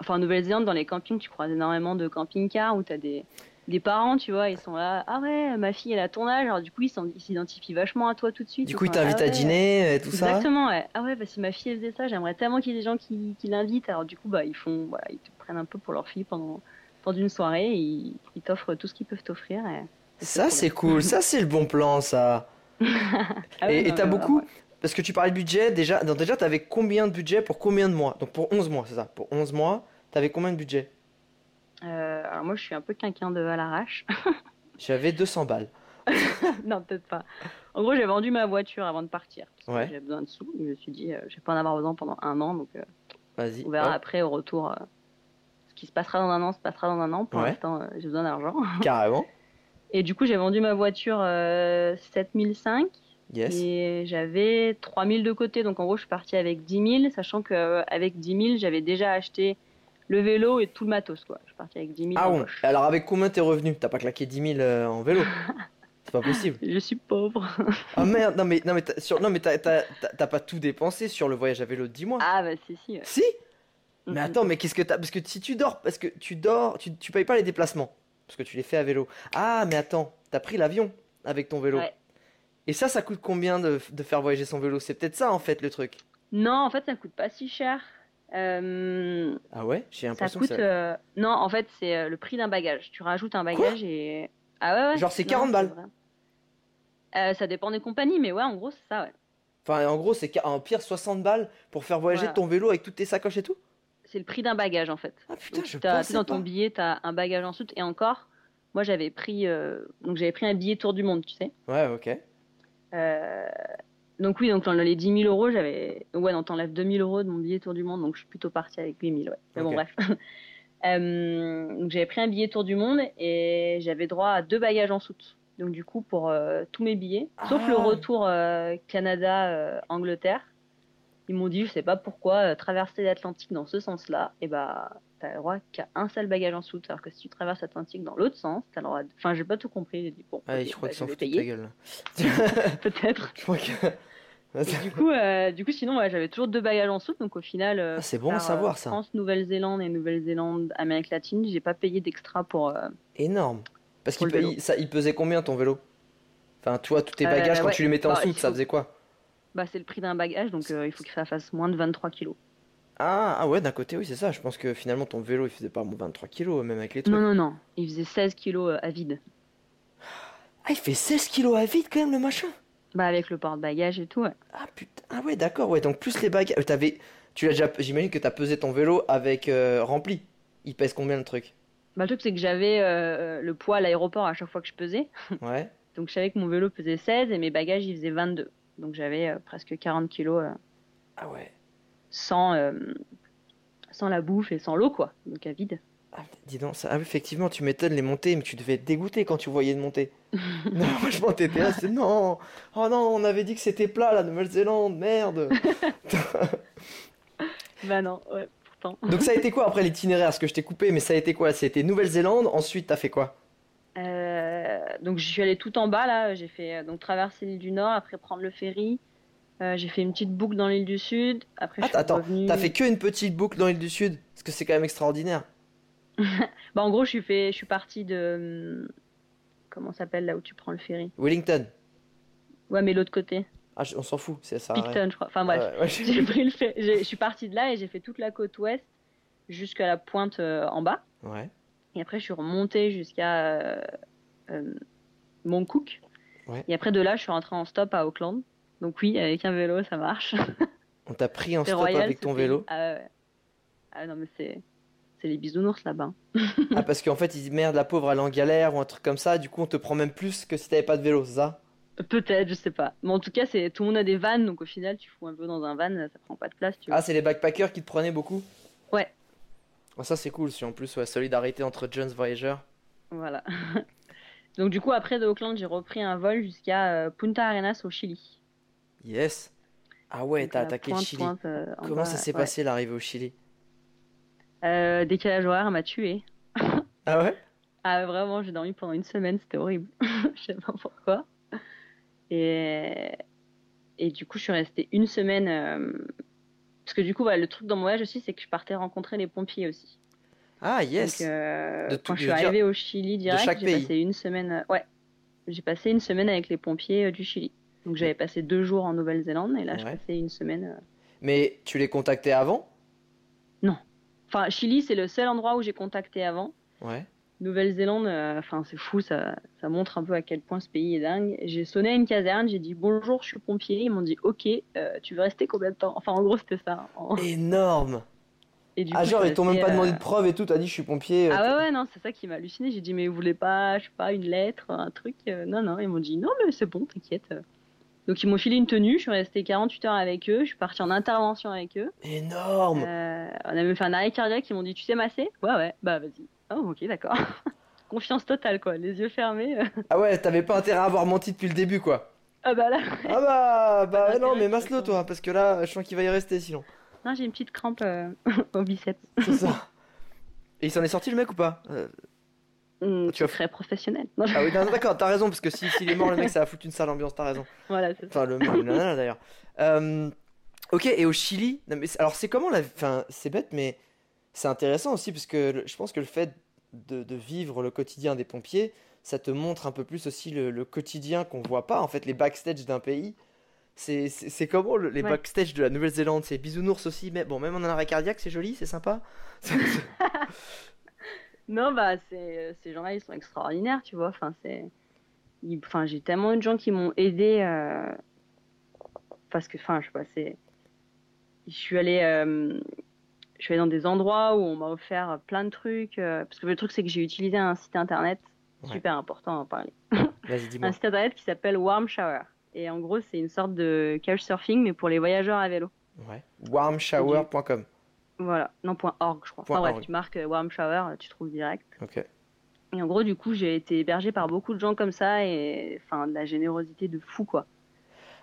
Enfin, en Nouvelle-Zélande, dans les campings, tu croises énormément de camping-cars où t'as des... des parents, tu vois, ils sont là. Ah ouais, ma fille, elle a ton âge. Alors, du coup, ils ils s'identifient vachement à toi tout de suite.
Du
Ils
coup, il
sont
t'invite
là,
à
Ah
dîner et tout ça.
Exactement, ouais. Ah ouais, bah, si ma fille faisait ça, j'aimerais tellement qu'il y ait des gens qui, qui l'invitent. Alors, du coup, bah, ils font. Voilà, ils te prennent un peu pour leur fille pendant, pendant une soirée. et Ils, ils t'offrent tout ce qu'ils peuvent t'offrir.
Ça, c'est cool. Ça, c'est le bon plan, ça.
Ah ouais,
et t'as beaucoup. Parce que tu parlais de budget, déjà, non, déjà t'avais combien de budget pour combien de mois? Donc pour 11 mois, c'est ça? Pour 11 mois, t'avais combien de budget?
Euh, alors moi, je suis un peu quelqu'un de à l'arrache.
J'avais 200 balles.
non, peut-être pas. En gros, j'ai vendu ma voiture avant de partir. Parce
Ouais.
J'avais besoin de sous. Je me suis dit, euh, je vais pas en avoir besoin pendant un an. Donc, euh,
Vas-y.
on verra
hop,
après au retour. euh, ce qui se passera dans un an, se passera dans un an. Pour
Ouais.
l'instant, j'ai besoin d'argent.
carrément.
Et du coup, j'ai vendu ma voiture euh, 7005.
Yes.
Et j'avais 3000 de côté. Donc, en gros, je suis partie avec 10 000. Sachant qu'avec 10 000, j'avais déjà acheté le vélo et tout le matos. Quoi. Je suis partie avec 10 000
Ah bon.
poche.
Alors avec combien t'es revenu T'as pas claqué 10 000 euh, en vélo C'est pas possible.
Je suis pauvre.
Ah merde, non mais, non mais, t'as, sur, pas tout dépensé sur le voyage à vélo de 10 mois.
ah, bah, si, si. ouais.
Si? Mais attends, mais qu'est-ce que t'as Parce que si tu dors, parce que tu dors, tu, tu payes pas les déplacements. Parce que tu les fais à vélo. Ah, mais attends, t'as pris l'avion avec ton vélo.
Ouais.
Et ça, ça coûte combien de, de faire voyager son vélo? C'est peut-être ça en fait le truc.
Non, en fait, ça coûte pas si cher. Euh,
Ah ouais J'ai
ça
l'impression
coûte.
que ça...
euh, Non, en fait, c'est euh, le prix d'un bagage. Tu rajoutes un bagage et. Ah ouais, ouais.
Genre, c'est
non,
40 balles.
Euh, ça dépend des compagnies, mais ouais, en gros, c'est ça, ouais.
Enfin, en gros, c'est en pire 60 balles pour faire voyager
Voilà.
ton vélo avec toutes tes sacoches et tout?
C'est le prix d'un bagage, en fait.
Ah putain,
Donc,
je
t'as- tu
pensais
sais, dans ton billet, tu as un bagage en soute. Et encore, moi, j'avais pris, donc j'avais pris un billet tour du monde, tu sais.
Ouais, ok.
Donc oui, donc dans les 10 000 euros, j'avais... Ouais, non, t'enlèves 2 000 euros de mon billet tour du monde, donc je suis plutôt partie avec 8 000, ouais. Mais bon, bref. Euh, donc j'avais pris un billet tour du monde et j'avais droit à deux bagages en soute. Donc du coup, pour euh, tous mes billets, sauf
Ah.
le retour euh, Canada-Angleterre, ils m'ont dit, je sais pas pourquoi, traverser l'Atlantique dans ce sens-là, et bah t'as le droit qu'à un seul bagage en soute, alors que si tu traverses l'Atlantique dans l'autre sens, t'as le droit... de- Enfin, j'ai pas tout compris, j'ai dit, bon, ok,
je crois
bah,
qu'ils s'en foutent de ta gueule.
peut-être.
je crois que.
Et du coup, euh, du coup, sinon, ouais, j'avais toujours deux bagages en soute, donc au final, euh,
Ah, c'est bon à
faire,
savoir
euh,
ça.
France, Nouvelle-Zélande et Nouvelle-Zélande, Amérique latine, j'ai pas payé d'extra pour. euh,
Énorme. Parce qu'il ça, il pesait combien ton vélo? Enfin, toi, tous tes
Euh,
bagages, quand
ouais.
tu les mettais en
Bah,
soute, ça faisait quoi?
Bah, c'est le prix d'un bagage, donc euh, il faut que ça fasse moins de 23 kilos.
Ah, ah ouais, d'un côté, oui, c'est ça. Je pense que finalement, ton vélo, il faisait pas 23 kilos, même avec les trucs.
Non, non, non, il faisait 16 kilos euh, à vide.
Ah, il fait 16 kilos à vide quand même, le machin
Bah, avec le porte-bagages et tout, ouais.
Ah putain, ah ouais, d'accord, ouais, donc plus les bagages. euh, T'avais. Tu l'as déjà. J'imagine que t'as pesé ton vélo avec euh, rempli. Il pèse combien le truc?
Bah, le truc, c'est que j'avais euh, le poids à l'aéroport à chaque fois que je pesais.
Ouais.
Donc, je savais que mon vélo pesait 16 et mes bagages, ils faisaient 22. Donc, j'avais presque 40 kilos
Ah ouais.
Sans, euh, sans la bouffe et sans l'eau, quoi. Donc, à vide.
Ah, dis donc, ça, ah, effectivement, tu m'étonnes les montées, mais tu devais être dégoûté quand tu voyais de monter. non, franchement, t'étais là, c'est non, oh non, on avait dit que c'était plat la Nouvelle-Zélande, merde.
Bah, non, ouais, pourtant.
Donc ça a été quoi après l'itinéraire? Parce que je t'ai coupé, mais ça a été quoi? C'était Nouvelle-Zélande, ensuite t'as fait quoi?
Euh, donc je suis allée tout en bas là, j'ai fait euh, donc traverser l'île du Nord, après prendre le ferry, Euh, j'ai fait une petite boucle dans l'île du Sud. Après, je
Ah,
suis
attends,
revenue-
t'as fait que une petite boucle dans l'île du Sud? Parce que c'est quand même extraordinaire.
Bah, en gros, je suis, fait... je suis partie de. hum, Comment ça s'appelle là où tu prends le ferry?
Wellington.
Ouais, mais l'autre côté.
Ah, je- on s'en fout, c'est ça.
Picton, je crois. Enfin bref.
Ouais, ouais, j'ai-
pris le Je suis partie de là et j'ai fait toute la côte ouest jusqu'à la pointe euh, en bas.
ouais.
Et après, je suis remontée jusqu'à euh, euh, Moncook.
Ouais.
Et après, de là, je suis rentrée en stop à Auckland. Donc oui, avec un vélo, ça marche.
On t'a pris en stop
royal,
avec ton vélo.
Ah, ouais. Ah non, mais c'est c'est les bisounours là-bas.
ah, parce qu'en fait, ils disent merde, la pauvre, elle est en galère ou un truc comme ça. Du coup, on te prend même plus que si t'avais pas de vélo, c'est ça?
Peut-être, je sais pas. Mais en tout cas, c'est tout le monde a des vannes, donc au final, tu fous un peu dans un van, ça prend pas de place. Tu vois.
Ah, c'est les backpackers qui te prenaient beaucoup?
Ouais.
Ah, ça, c'est cool. Si en plus, ouais, solidarité entre jeunes voyageurs.
Voilà. donc du coup, après de Auckland, j'ai repris un vol jusqu'à euh, Punta Arenas au Chili.
Yes. Ah ouais, t'as
la
attaqué le Chili.
pointe, euh, en
Comment
bas,
ça s'est
ouais.
passé l'arrivée au Chili?
Euh, Décalage horaire m'a tué.
Ah ouais?
Ah vraiment, j'ai dormi pendant une semaine, c'était horrible. je sais pas pourquoi. Et, et du coup, je suis restée une semaine. euh, Parce que du coup, voilà, le truc dans mon voyage aussi, c'est que je partais rencontrer les pompiers aussi.
Ah yes.
Donc, euh,
De tout-
quand je suis
dire,
arrivée au Chili direct, j'ai passé une semaine. euh, Ouais, j'ai passé une semaine avec les pompiers euh, du Chili. Donc j'avais passé deux jours en Nouvelle-Zélande et là, je
Ouais.
passais une semaine. euh,
Mais tu les contactais avant?
Enfin, Chili, c'est le seul endroit où j'ai contacté avant.
Ouais.
Nouvelle-Zélande, euh, enfin c'est fou, ça, ça montre un peu à quel point ce pays est dingue. J'ai sonné à une caserne, j'ai dit bonjour, je suis pompier. Ils m'ont dit ok, euh, tu veux rester combien de temps? Enfin en gros c'était ça. En-
Énorme.
Et du
Ah
coup,
genre,
je
ils t'ont même pas demandé de preuve et tout. T'as dit, je suis pompier. euh,
Ah ouais ouais non, c'est ça qui m'a halluciné. J'ai dit mais vous voulez pas, je sais pas, une lettre, un truc Non non, ils m'ont dit non mais c'est bon, t'inquiète. Donc ils m'ont filé une tenue, je suis restée 48 heures avec eux, je suis partie en intervention avec eux.
Énorme.
Euh, on a même fait un arrêt cardiaque, ils m'ont dit tu sais masser? Ouais ouais, bah vas-y. Oh ok d'accord. Confiance totale quoi, les yeux fermés. euh.
Ah ouais, t'avais pas intérêt à avoir menti depuis le début, quoi.
Ah bah là,
Ah bah, bah
Ah,
non, mais masse-le, toi, parce que là, je sens qu'il va y rester sinon.
non, j'ai une petite crampe euh, au biceps.
C'est ça. Et il s'en est sorti le mec ou pas? Euh,
Hum,
Tu as-
secret professionnel. Non,
Ah oui, d'accord, t'as raison, parce que si- s'il est mort, le mec, ça va foutre une sale ambiance, t'as raison.
voilà, c'est ça.
Enfin, le mec, le nana, d'ailleurs. Euh, ok, et au Chili, non, mais c'est- alors c'est comment la. Enfin, c'est bête, mais c'est intéressant aussi, parce que je pense que le fait de, de vivre le quotidien des pompiers, ça te montre un peu plus aussi le, le quotidien qu'on voit pas, en fait, les backstage d'un pays. C'est comment le- les
Ouais.
backstage de la Nouvelle-Zélande C'est bisounours aussi, mais bon, même en arrêt cardiaque, c'est joli, c'est sympa.
Non, bah, c'est, ces gens-là, ils sont extraordinaires, tu vois. Enfin, c'est. Enfin, j'ai tellement de gens qui m'ont aidé. euh, Parce que, enfin, je sais pas, c'est. Je suis allée. euh, Je suis allée dans des endroits où on m'a offert plein de trucs. euh, Parce que le truc, c'est que j'ai utilisé un site internet.
Ouais.
Super important à en parler.
Vas-y, dis-moi.
Un site internet qui s'appelle Warm Shower. Et en gros, c'est une sorte de couchsurfing, mais pour les voyageurs à vélo.
Ouais. Warmshower.com.
Voilà, non, point .org, je crois.
Point
Enfin bref,
org.
tu marques euh, Warm Shower, euh, tu trouves direct.
Ok.
Et en gros, du coup, j'ai été hébergée par beaucoup de gens comme ça et enfin de la générosité de fou quoi.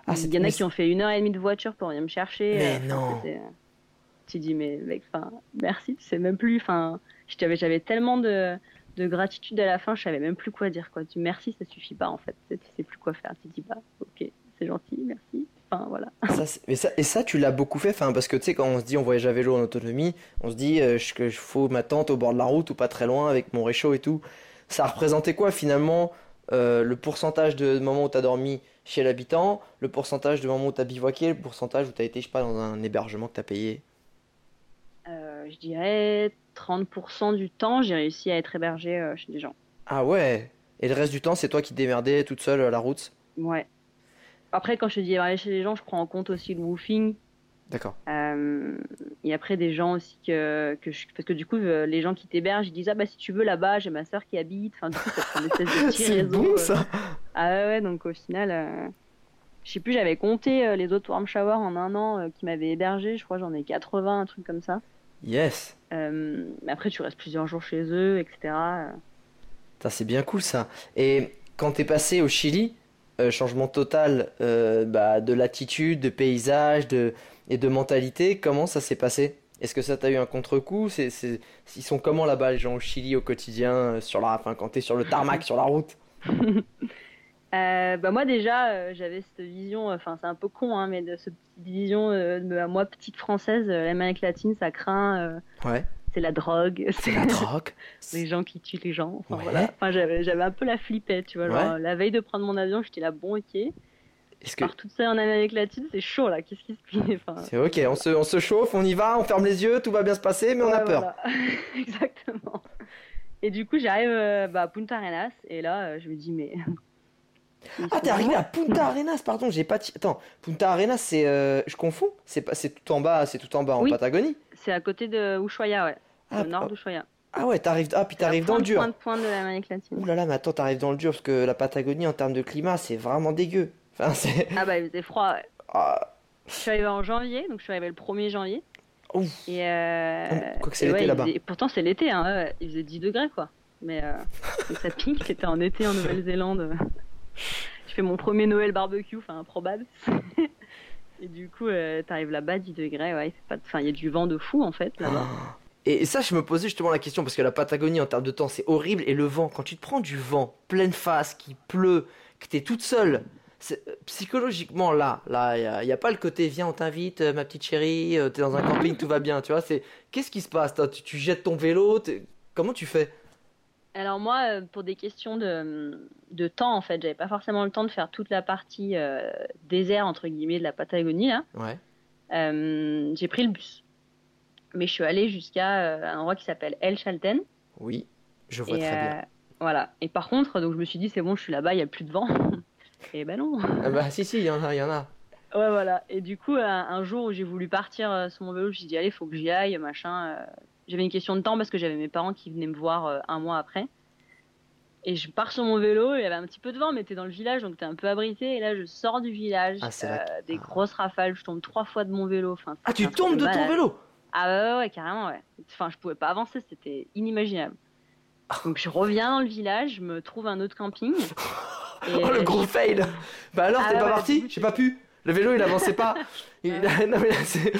Ah,
Il y en a qui ont fait une heure et demie de voiture pour venir me chercher.
Mais
enfin,
non.
euh, Tu dis mais mec, enfin merci, tu sais même plus. Enfin, j'avais tellement de, de gratitude à la fin, je savais même plus quoi dire quoi. Tu merci, ça suffit pas en fait. Tu sais, tu sais plus quoi faire. Tu dis bah ok, c'est gentil, merci. Enfin voilà.
Ça, mais ça, et ça, tu l'as beaucoup fait, enfin, parce que tu sais, quand on se dit on voyage à vélo en autonomie, on se dit euh, je- que je faut ma tente au bord de la route ou pas très loin avec mon réchaud et tout. Ça représentait quoi finalement euh, le pourcentage de moments où tu as dormi chez l'habitant, le pourcentage de moments où tu as bivouaqué, le pourcentage où tu as été, je sais pas, dans un hébergement que tu as payé?
Euh, je dirais 30% du temps, j'ai réussi à être hébergée euh, chez des gens.
Ah ouais Et le reste du temps, c'est toi qui te démerdais toute seule à la route?
Ouais. Après, quand je te dis hébergée chez les gens, je prends en compte aussi le woofing.
D'accord.
Euh, et après, des gens aussi que, que je... Parce que du coup, euh, les gens qui t'hébergent, ils disent Ah bah si tu veux, là-bas, j'ai ma soeur qui habite. Enfin, du coup, ça une espèce de petit réseau.
bon
euh.
ça
Ah ouais, donc au final, euh, je sais plus, j'avais compté les autres warm shower en un an qui m'avaient hébergé. Je crois j'en ai 80, un truc comme ça.
Yes
Euh, mais après, tu restes plusieurs jours chez eux, etc.
C'est bien cool ça. Et quand t'es passé au Chili, euh, changement total euh, bah, de latitude, de paysage de... et de mentalité, comment ça s'est passé? Est-ce que ça t'a eu un contre-coup? C'est, c'est... Ils sont comment là-bas les gens au Chili au quotidien, euh, sur la... enfin, quand t'es sur le tarmac, sur la route?
Euh, bah moi déjà, euh, j'avais cette vision, enfin c'est un peu con, hein, mais de cette vision de moi petite française, l'Amérique latine, ça craint,
Ouais.
C'est la drogue,
C'est la drogue.
les gens qui tuent les gens. Enfin,
Ouais.
voilà. Enfin, j'avais, un peu la flippette, tu vois. Genre, la veille de prendre mon avion, j'étais là, bon, ok.
Est-ce
Je
que
pars toute seule en Amérique latine, c'est chaud là. Qu'est-ce qui se passe? Enfin,
c'est ok On se, on se chauffe, on y va, on ferme les yeux, tout va bien se passer, mais on a peur.
voilà. Exactement. Et du coup, j'arrive euh, bah, à Punta Arenas et là, euh, je me dis, mais.
Ah, t'es arrivé à Punta Arenas, pardon, j'ai pas. Attends, Punta Arenas, c'est. euh, Je confonds C'est tout en bas, c'est tout en bas en
Oui.
Patagonie
C'est à côté de Ushuaia, ouais.
Ah,
au nord
ah,
d'Ushuaia.
ah ouais, t'arrives. Ah, puis t'arrives dans le dur.
Point de pointe de l'Amérique latine.
Ouh là là, mais attends, t'arrives dans le dur parce que la Patagonie en termes de climat, c'est vraiment dégueu. Enfin, c'est.
Ah bah, il faisait froid, ouais.
Ah,
Je suis arrivée en janvier, donc je suis arrivée le 1er janvier.
Ouf.
Et euh...
Ah, quoi que c'est l'été là-bas.
faisait- Pourtant, c'est l'été, hein. Il faisait 10 degrés, quoi. Mais euh... donc ça pique, c'était en été en Nouvelle-Zélande. Je fais mon premier Noël barbecue, enfin improbable. et du coup, euh, t'arrives là-bas, 10 degrés, ouais, il. Enfin, y a du vent de fou, en fait, là-bas.
Et et ça, je me posais justement la question parce que la Patagonie en termes de temps, c'est horrible. Et le vent, quand tu te prends du vent, pleine face, qui pleut, que t'es toute seule, euh, psychologiquement là, là, il n'y a, pas le côté viens, on t'invite, euh, ma petite chérie, t'es dans un camping, tout va bien, tu vois. C'est qu'est-ce qui se passe? Tu, tu jettes ton vélo, comment tu fais?
Alors moi, euh, pour des questions de, de temps, en fait, j'avais pas forcément le temps de faire toute la partie euh, désert, entre guillemets, de la Patagonie, là.
Ouais.
Euh, j'ai pris le bus. Mais je suis allée jusqu'à euh, un endroit qui s'appelle El Chalten.
Oui, je vois
Et,
très bien.
voilà. Et par contre, donc je me suis dit, c'est bon, je suis là-bas, il n'y a plus de vent. Et ben non.
Ah bah si si, il y en a, il y en a.
Ouais, voilà. Et du coup, un, un jour où j'ai voulu partir sur mon vélo, je me suis dit, allez, faut que j'y aille, machin. J'avais une question de temps parce que j'avais mes parents qui venaient me voir euh, un mois après. Et je pars sur mon vélo, il y avait un petit peu de vent, mais t'es dans le village, donc t'es un peu abrité. Et là, je sors du village,
Ah, la-
euh, des grosses rafales, je tombe trois fois de mon vélo. Enfin,
Ah, tu tombes de ton vélo
Ah ouais, ouais, ouais, carrément, ouais. Enfin, je pouvais pas avancer, c'était inimaginable. Donc je reviens dans le village, je me trouve un autre camping. et
Oh le gros fail Bah alors,
Ah
t'es
ouais,
pas
ouais,
parti J'ai pas pu. Le vélo, il avançait pas. Il- non mais là, c'est.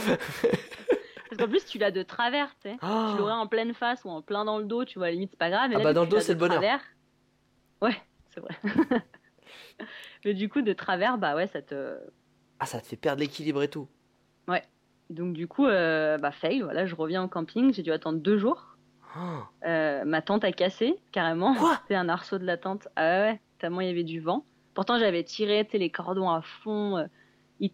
Parce qu'en plus, tu l'as de travers, tu sais.
Ah.
Tu l'aurais en pleine face ou en plein dans le dos, tu vois, à la limite, c'est pas grave. Mais
Ah
là,
bah, dans le dos, c'est le bonheur.
travers- Ouais, c'est vrai. mais du coup, de travers, bah ouais, ça te.
Ah, ça te fait perdre l'équilibre et tout.
Donc, du coup, euh, bah fail, voilà, je reviens au camping, j'ai dû attendre deux jours. Euh, ma tente a cassé, carrément. C'est un arceau de la tente. Ah ouais, ouais, tellement il y avait du vent. Pourtant, j'avais tiré les cordons à fond. euh,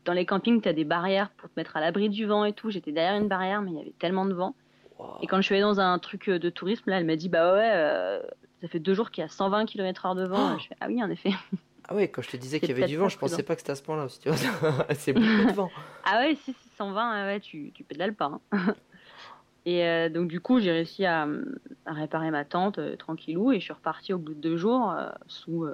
Dans les campings, tu as des barrières pour te mettre à l'abri du vent et tout. J'étais derrière une barrière, mais il y avait tellement de vent.
Wow.
Et quand je suis allée dans un truc euh, de tourisme, là, elle m'a dit Bah ouais, euh, ça fait deux jours qu'il y a 120 km/h de vent.
Oh
je fais Ah oui, en effet.
Ah ouais, quand je te disais qu'il y avait du vent, je pensais pas que c'était à ce point-là aussi. C'est beaucoup de vent.
Ah ouais, si, si, 120, ah ouais, tu, tu pédales pas. hein. et euh, donc, du coup, j'ai réussi à, à réparer ma tente euh, tranquillou et je suis repartie au bout de deux jours euh, sous.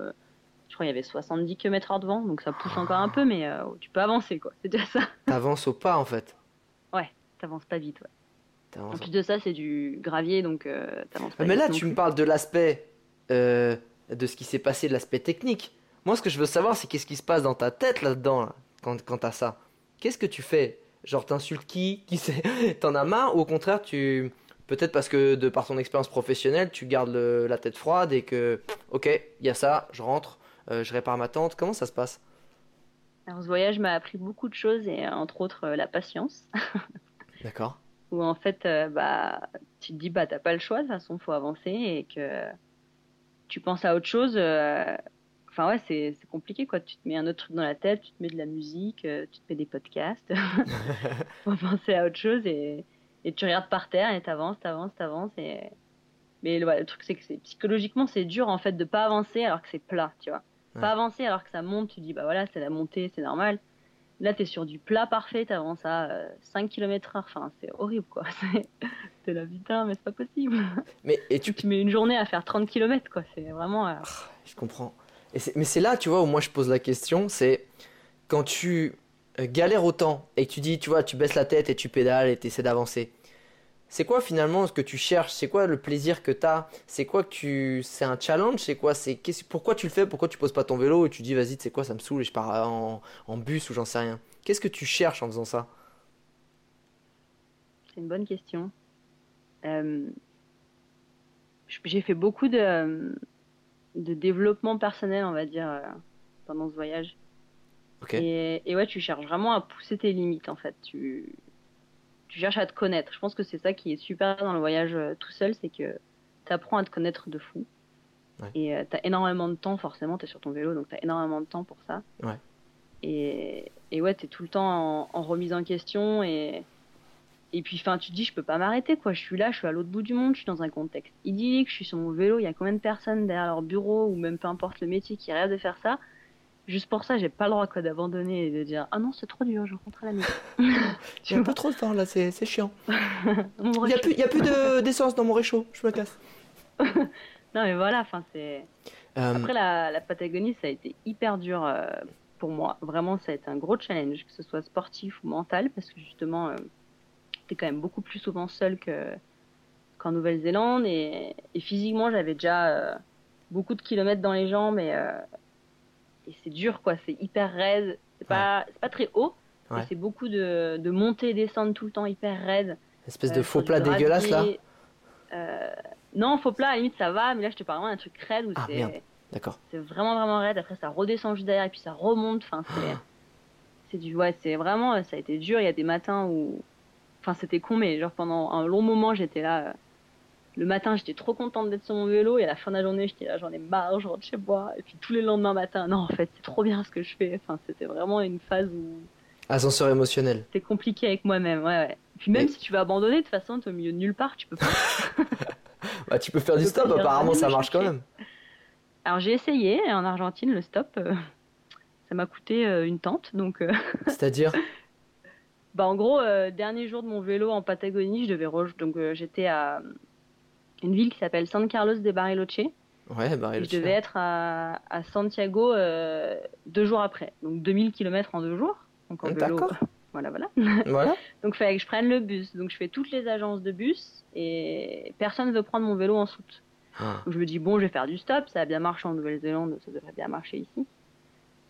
Je crois qu'il y avait 70 km/h de vent, donc ça pousse encore un peu, mais euh, tu peux avancer, quoi. C'est déjà ça.
T'avances au pas en fait.
T'avances pas vite, ouais. En plus de ça, c'est du gravier, donc euh, t'avances pas
mais
vite
là, tu me parles de l'aspect. euh, de ce qui s'est passé, de l'aspect technique. Moi, ce que je veux savoir, c'est qu'est-ce qui se passe dans ta tête là-dedans, là, quand, quand t'as ça. Qu'est-ce que tu fais? Genre, t'insultes qui? Qui c'est? T'en as marre? Ou au contraire, tu. Peut-être parce que de par ton expérience professionnelle, tu gardes le- la tête froide et que. Ok, il y a ça, je rentre, je répare ma tente. Comment ça se passe?
Alors, ce voyage m'a appris beaucoup de choses, et euh, entre autres euh, la patience.
D'accord.
où en fait, euh, bah, tu te dis, bah, t'as pas le choix, de toute façon, faut avancer et que tu penses à autre chose. euh, Enfin, ouais, c'est compliqué, quoi. Tu te mets un autre truc dans la tête, tu te mets de la musique, euh, tu te mets des podcasts. faut penser à autre chose et, et tu regardes par terre et t'avances, t'avances, t'avances. Et... Mais ouais, le truc, c'est que psychologiquement, c'est dur, en fait, de pas avancer alors que c'est plat, tu vois.
Ouais.
Pas avancer alors que ça monte, tu dis, bah voilà, c'est la montée, c'est normal. Là, t'es sur du plat parfait, t'avances à euh, 5 km/h. Enfin, c'est horrible, quoi. C'est- T'es là, putain, mais c'est pas possible.
Mais et tu,
mets une journée à faire 30 km, quoi. C'est vraiment. euh,
Je comprends. Et mais c'est là, tu vois, où moi je pose la question, c'est quand tu euh, galères autant et que tu dis, tu vois, tu baisses la tête et tu pédales et tu essaies d'avancer. C'est quoi finalement ce que tu cherches? C'est quoi le plaisir que tu as C'est quoi que tu c'est un challenge? C'est quoi? C'est pourquoi tu le fais? Pourquoi tu poses pas ton vélo et tu dis vas-y, c'est quoi ça me saoule et je pars en, en bus ou j'en sais rien? Qu'est-ce que tu cherches en faisant ça?
C'est une bonne question. Euh, J'ai fait beaucoup de, de développement personnel, on va dire, euh, pendant ce voyage. Et ouais, tu cherches vraiment à pousser tes limites en fait. Tu, tu cherches à te connaître. Je pense que c'est ça qui est super dans le voyage euh, tout seul, c'est que tu apprends à te connaître de fou.
Ouais.
Et tu as énormément de temps, forcément, tu es sur ton vélo, donc tu as énormément de temps pour ça.
Ouais.
Et, et ouais, tu es tout le temps en, en remise en question. Et, et puis, enfin, tu te dis, je peux pas m'arrêter, quoi. Je suis là, je suis à l'autre bout du monde, je suis dans un contexte idyllique, je suis sur mon vélo, il y a combien de personnes derrière leur bureau, ou même peu importe le métier qui rêvent de faire ça? Juste pour ça, j'ai pas le droit quoi d'abandonner et de dire ah non c'est trop dur, je rentre à la maison.
J'ai un peu trop de temps là, c'est c'est chiant. Il y a plus, il y a plus de- d'essence dans mon réchaud, je me casse.
Non mais voilà, enfin c'est.
Euh,
Après la, la Patagonie, ça a été hyper dur euh, pour moi. Vraiment, ça a été un gros challenge, que ce soit sportif ou mental, parce que justement, euh, t'es quand même beaucoup plus souvent seul que qu'en Nouvelle-Zélande et, et physiquement, j'avais déjà euh, beaucoup de kilomètres dans les jambes et, et c'est dur quoi. C'est hyper raide. C'est pas pas très haut,
Ouais.
c'est beaucoup de, de montées et descendre tout le temps hyper raide.
espèce
Euh,
de faux plat dégueulasse là.
Euh, non, faux plat, à la limite ça va, mais là je te parle vraiment d'un truc raide où
Ah,
c'est.
D'accord.
c'est vraiment vraiment raide. Après ça redescend juste derrière et puis ça remonte. Enfin c'est c'est du ouais c'est vraiment ça a été dur. Il y a des matins où enfin c'était con mais genre pendant un long moment j'étais là. Le matin j'étais trop contente d'être sur mon vélo et à la fin de la journée j'étais là j'en ai marre je rentre chez moi et puis tous les lendemains matin non en fait c'est trop bien ce que je fais. Enfin c'était vraiment une phase où
Ascenseur émotionnel.
c'était compliqué avec moi-même ouais ouais. Et puis même si tu vas abandonner de toute façon t'es au milieu de nulle part tu peux pas.
Bah tu peux faire du
peux
stop, apparemment ça marche quand même.
Alors j'ai essayé et en Argentine le stop euh, ça m'a coûté euh, une tente donc. euh,
C'est-à-dire
Bah en gros, dernier jour de mon vélo en Patagonie, je devais. Donc j'étais à une ville qui s'appelle San Carlos de Bariloche.
Ouais,
Et je devais être à, à Santiago euh, deux jours après. Donc 2000 km en deux jours. Donc en vélo.
D'accord.
Voilà, voilà.
Voilà.
Donc il fallait que je prenne le bus. Donc je fais toutes les agences de bus et personne ne veut prendre mon vélo en soute.
Ah.
Donc je me dis, bon, je vais faire du stop. Ça a bien marché en Nouvelle-Zélande, ça devrait bien marcher ici.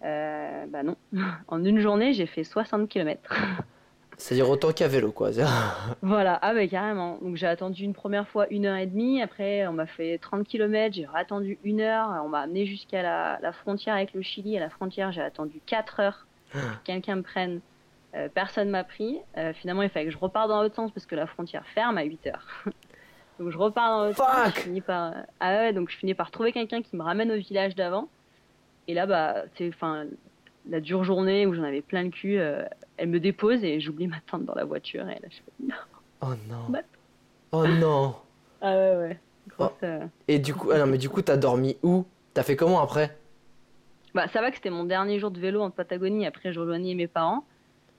Euh, bah non. En une journée, j'ai fait 60 km.
C'est-à-dire autant qu'à vélo quoi.
Voilà, ah bah carrément. Donc j'ai attendu une première fois une heure et demie, après on m'a fait 30 km, j'ai attendu une heure, on m'a amené jusqu'à la, la frontière avec le Chili. À la frontière, j'ai attendu 4 heures que quelqu'un me prenne. Euh, personne m'a pris. Euh, finalement, il fallait que je reparte dans l'autre sens parce que la frontière ferme à 8 heures. donc je repars dans l'autre sens.
Fuck
Je finis par... Ah ouais, donc je finis par trouver quelqu'un qui me ramène au village d'avant. Et là, bah, c'est enfin la dure journée où j'en avais plein le cul. euh, elle me dépose et j'oublie ma tente dans la voiture. Et là, je fais
Oh non.
Bah.
Oh non.
Ah ouais, ouais. Grosse, euh,
Et du coup, ah non mais du coup t'as dormi où? T'as fait comment après?
Bah, ça va que c'était mon dernier jour de vélo en Patagonie. Après, je rejoignais mes parents.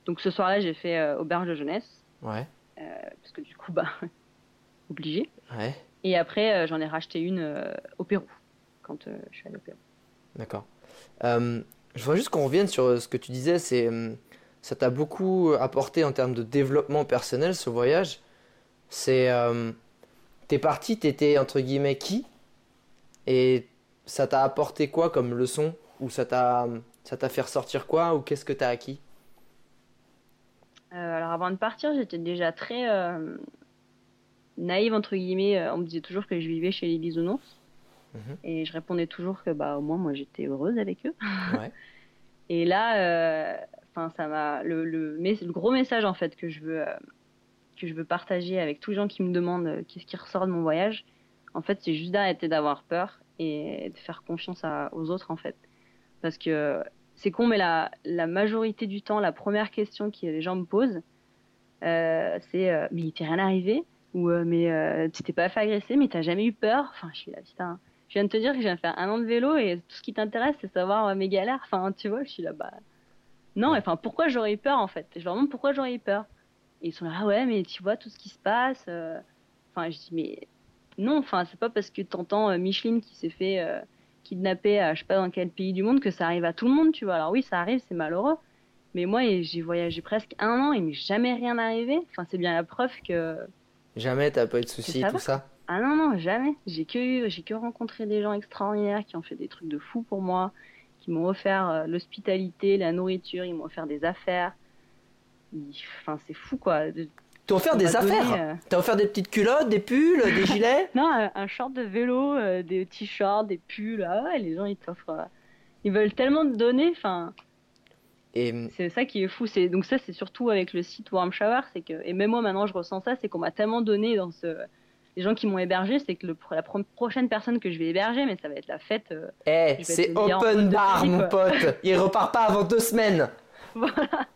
Donc ce soir-là, j'ai fait euh, auberge de jeunesse.
Ouais.
euh, parce que du coup, bah, obligé.
Ouais.
Et après, j'en ai racheté une au Pérou. Quand je suis allée au Pérou.
D'accord. Euh, je voudrais juste qu'on revienne sur euh, ce que tu disais, c'est euh, ça t'a beaucoup apporté en termes de développement personnel ce voyage. C'est euh, t'es parti, t'étais entre guillemets qui? Et ça t'a apporté quoi comme leçon? Ou ça t'a ça t'a fait ressortir quoi? Ou qu'est-ce que t'as acquis?
Euh, alors avant de partir, j'étais déjà très naïve entre guillemets. Euh, On me disait toujours que je vivais chez les bisounours.
Mhm.
Et je répondais toujours que bah au moins moi j'étais heureuse avec eux.
Ouais.
Et là, euh, ça m'a le, le, le gros message en fait que je veux euh, que je veux partager avec tous les gens qui me demandent euh, qu'est-ce qui ressort de mon voyage. En fait, c'est juste d'arrêter d'avoir peur et de faire confiance à- aux autres en fait. Parce que c'est con, mais la, la majorité du temps, la première question que les gens me posent, c'est mais il t'est rien arrivé? ou mais tu t'es pas fait agresser, mais t'as jamais eu peur? Enfin, je suis là, putain. Je viens de te dire que je viens de faire un an de vélo et tout ce qui t'intéresse, c'est savoir euh, mes galères. Enfin, tu vois, je suis là, bah. Non, enfin, pourquoi j'aurais eu peur en fait? Je leur demande pourquoi j'aurais eu peur. Et ils sont là, ah ouais, mais tu vois tout ce qui se passe. euh. Enfin, je dis, mais non, enfin, c'est pas parce que t'entends euh, Micheline qui s'est fait euh, kidnapper à je sais pas dans quel pays du monde que ça arrive à tout le monde, tu vois. Alors oui, ça arrive, c'est malheureux. Mais moi, j'ai voyagé presque un an et il m'est jamais rien arrivé. Enfin, c'est bien la preuve que.
Jamais t'as pas eu de soucis tout
va.
ça
Ah non, non, jamais. J'ai que, j'ai que rencontré des gens extraordinaires qui ont fait des trucs de fou pour moi, qui m'ont offert euh, l'hospitalité, la nourriture, ils m'ont offert des affaires. Enfin, c'est fou quoi.
T'as offert des affaires
euh,
T'as offert des petites culottes, des pulls, des gilets
Non, un, un short de vélo, euh, des t-shirts, des pulls. Ah ouais, les gens ils t'offrent, euh, ils veulent tellement te donner, enfin,
Et
c'est ça qui est fou. C'est donc ça, c'est surtout avec le site Warm Shower, c'est que et même moi maintenant je ressens ça, c'est qu'on m'a tellement donné dans ce les gens qui m'ont hébergé, c'est que le, la pro- prochaine personne que je vais héberger, mais ça va être la fête. euh,
eh,
vais
c'est open bar, mon pote. Il repart pas avant deux semaines.
voilà.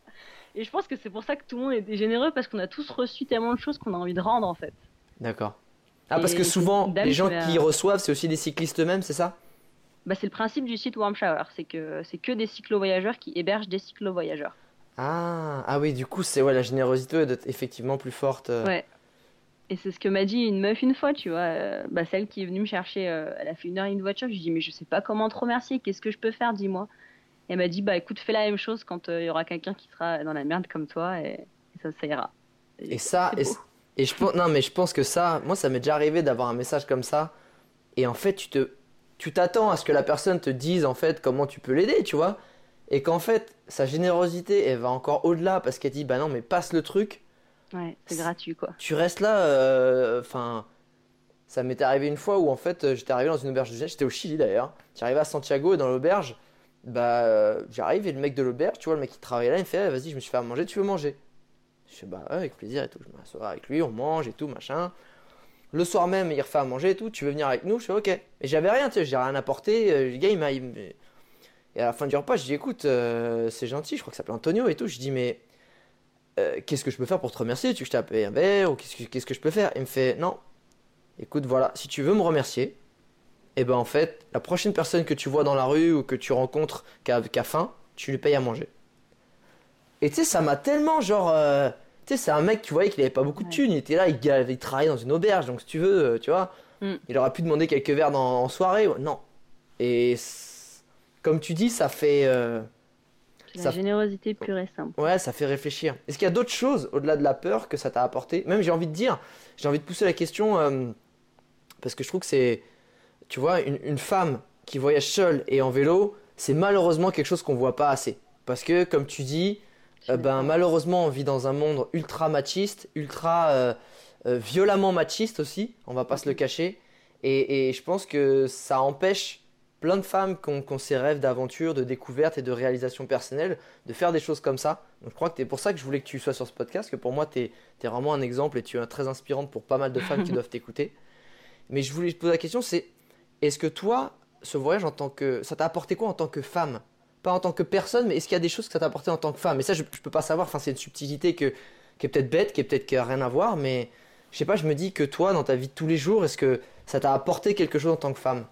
Et je pense que c'est pour ça que tout le monde est généreux parce qu'on a tous reçu tellement de choses qu'on a envie de rendre en fait.
D'accord. Ah, parce que souvent, les gens
qui
reçoivent, c'est aussi des cyclistes eux-mêmes, c'est ça?
Bah, c'est le principe du site Warm Shower, c'est que c'est que des cyclo-voyageurs qui hébergent des cyclo-voyageurs.
ah, ah oui, du coup, c'est ouais, la générosité être effectivement plus forte. euh.
Ouais. Et c'est ce que m'a dit une meuf une fois, tu vois. euh, bah, celle qui est venue me chercher, euh, elle a fait une heure et une voiture. Je lui ai dit, mais je sais pas comment te remercier, qu'est-ce que je peux faire, dis-moi. Et elle m'a dit, bah écoute, fais la même chose quand euh, il y aura quelqu'un qui sera dans la merde comme toi et, et ça, ça ira.
Et ça, et je pense, non, mais je pense que ça, moi, ça m'est déjà arrivé d'avoir un message comme ça. Et en fait, tu te, tu t'attends à ce que la personne te dise en fait comment tu peux l'aider, tu vois. Et qu'en fait, sa générosité, elle va encore au-delà parce qu'elle dit, bah non, mais passe le truc.
Ouais, c'est gratuit quoi.
Tu restes là, euh, enfin. ça m'était arrivé une fois où en fait, euh, j'étais arrivé dans une auberge de jeunesse, j'étais au Chili d'ailleurs. J'arrivais à Santiago et dans l'auberge, bah, euh, j'arrive et le mec de l'auberge, tu vois, le mec qui travaillait là, il me fait, Eh, vas-y, je me suis fait à manger, tu veux manger? Je fais, bah ouais, avec plaisir et tout. Je m'assois avec lui, on mange et tout, machin. Le soir même, il refait à manger et tout, tu veux venir avec nous? Je fais, ok. Et j'avais rien, tu sais, j'ai rien apporté. Le gars, il m'a. Et à la fin du repas, je dis, écoute, c'est gentil, je crois que ça s'appelle Antonio et tout. Je dis, mais euh, qu'est-ce que je peux faire pour te remercier? Tu veux que je t'appelle un verre ou qu'est-ce que, qu'est-ce que je peux faire? Il me fait, non. Écoute, voilà, si tu veux me remercier, et ben en fait, la prochaine personne que tu vois dans la rue ou que tu rencontres qui a, qui a faim, tu lui payes à manger. Et tu sais, ça m'a tellement genre. euh, tu sais, c'est un mec, tu voyais qu'il avait pas beaucoup de thunes, il était là, il, il travaillait dans une auberge, donc si tu veux, euh, tu vois,
Mm.
il aurait pu demander quelques verres dans- en soirée. Non. Et comme tu dis, ça fait. euh,
la
Ça-
générosité pure et simple.
Ouais, ça fait réfléchir. Est-ce qu'il y a d'autres choses au-delà de la peur que ça t'a apporté? Même j'ai envie de dire, j'ai envie de pousser la question euh, parce que je trouve que c'est, tu vois, une, une femme qui voyage seule et en vélo, c'est malheureusement quelque chose qu'on voit pas assez. Parce que comme tu dis, euh, ben malheureusement on vit dans un monde ultra machiste, ultra euh, violemment machiste aussi. On va pas se le cacher. Et, et je pense que ça empêche plein de femmes qui ont, qui ont ces rêves d'aventure, de découverte et de réalisation personnelle de faire des choses comme ça. Donc je crois que c'est pour ça que je voulais que tu sois sur ce podcast, que pour moi tu es, vraiment un exemple et tu es très inspirante pour pas mal de femmes qui doivent t'écouter. Mais je voulais te poser la question, c'est est-ce que toi, ce voyage en tant que... Ça t'a apporté quoi en tant que femme? Pas en tant que personne, mais est-ce qu'il y a des choses que ça t'a apporté en tant que femme? Et ça, je, je peux pas savoir, enfin c'est une subtilité que, qui est peut-être bête, qui est peut-être qui a rien à voir, mais je sais pas, je me dis que toi, dans ta vie de tous les jours, est-ce que ça t'a apporté quelque chose en tant que femme?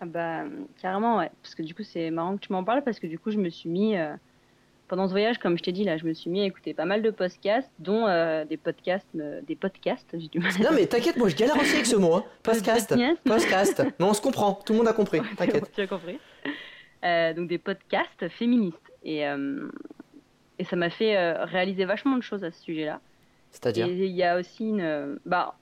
Ah bah, carrément, ouais. Parce que du coup, c'est marrant que tu m'en parles parce que du coup, je me suis mis. euh, pendant ce voyage, comme je t'ai dit, là, je me suis mis à écouter pas mal de podcasts, dont euh, des podcasts. euh, des podcasts, j'ai du mal à
Non mais t'inquiète, moi je galère aussi avec ce mot, hein. podcast,
Podcast.
Mais on se comprend, tout le monde a compris,
bon,
t'inquiète.
tu as compris. Donc des podcasts féministes. Et, et ça m'a fait réaliser vachement de choses à ce sujet-là. Et
C'est-à-dire
il y a aussi une. Bah.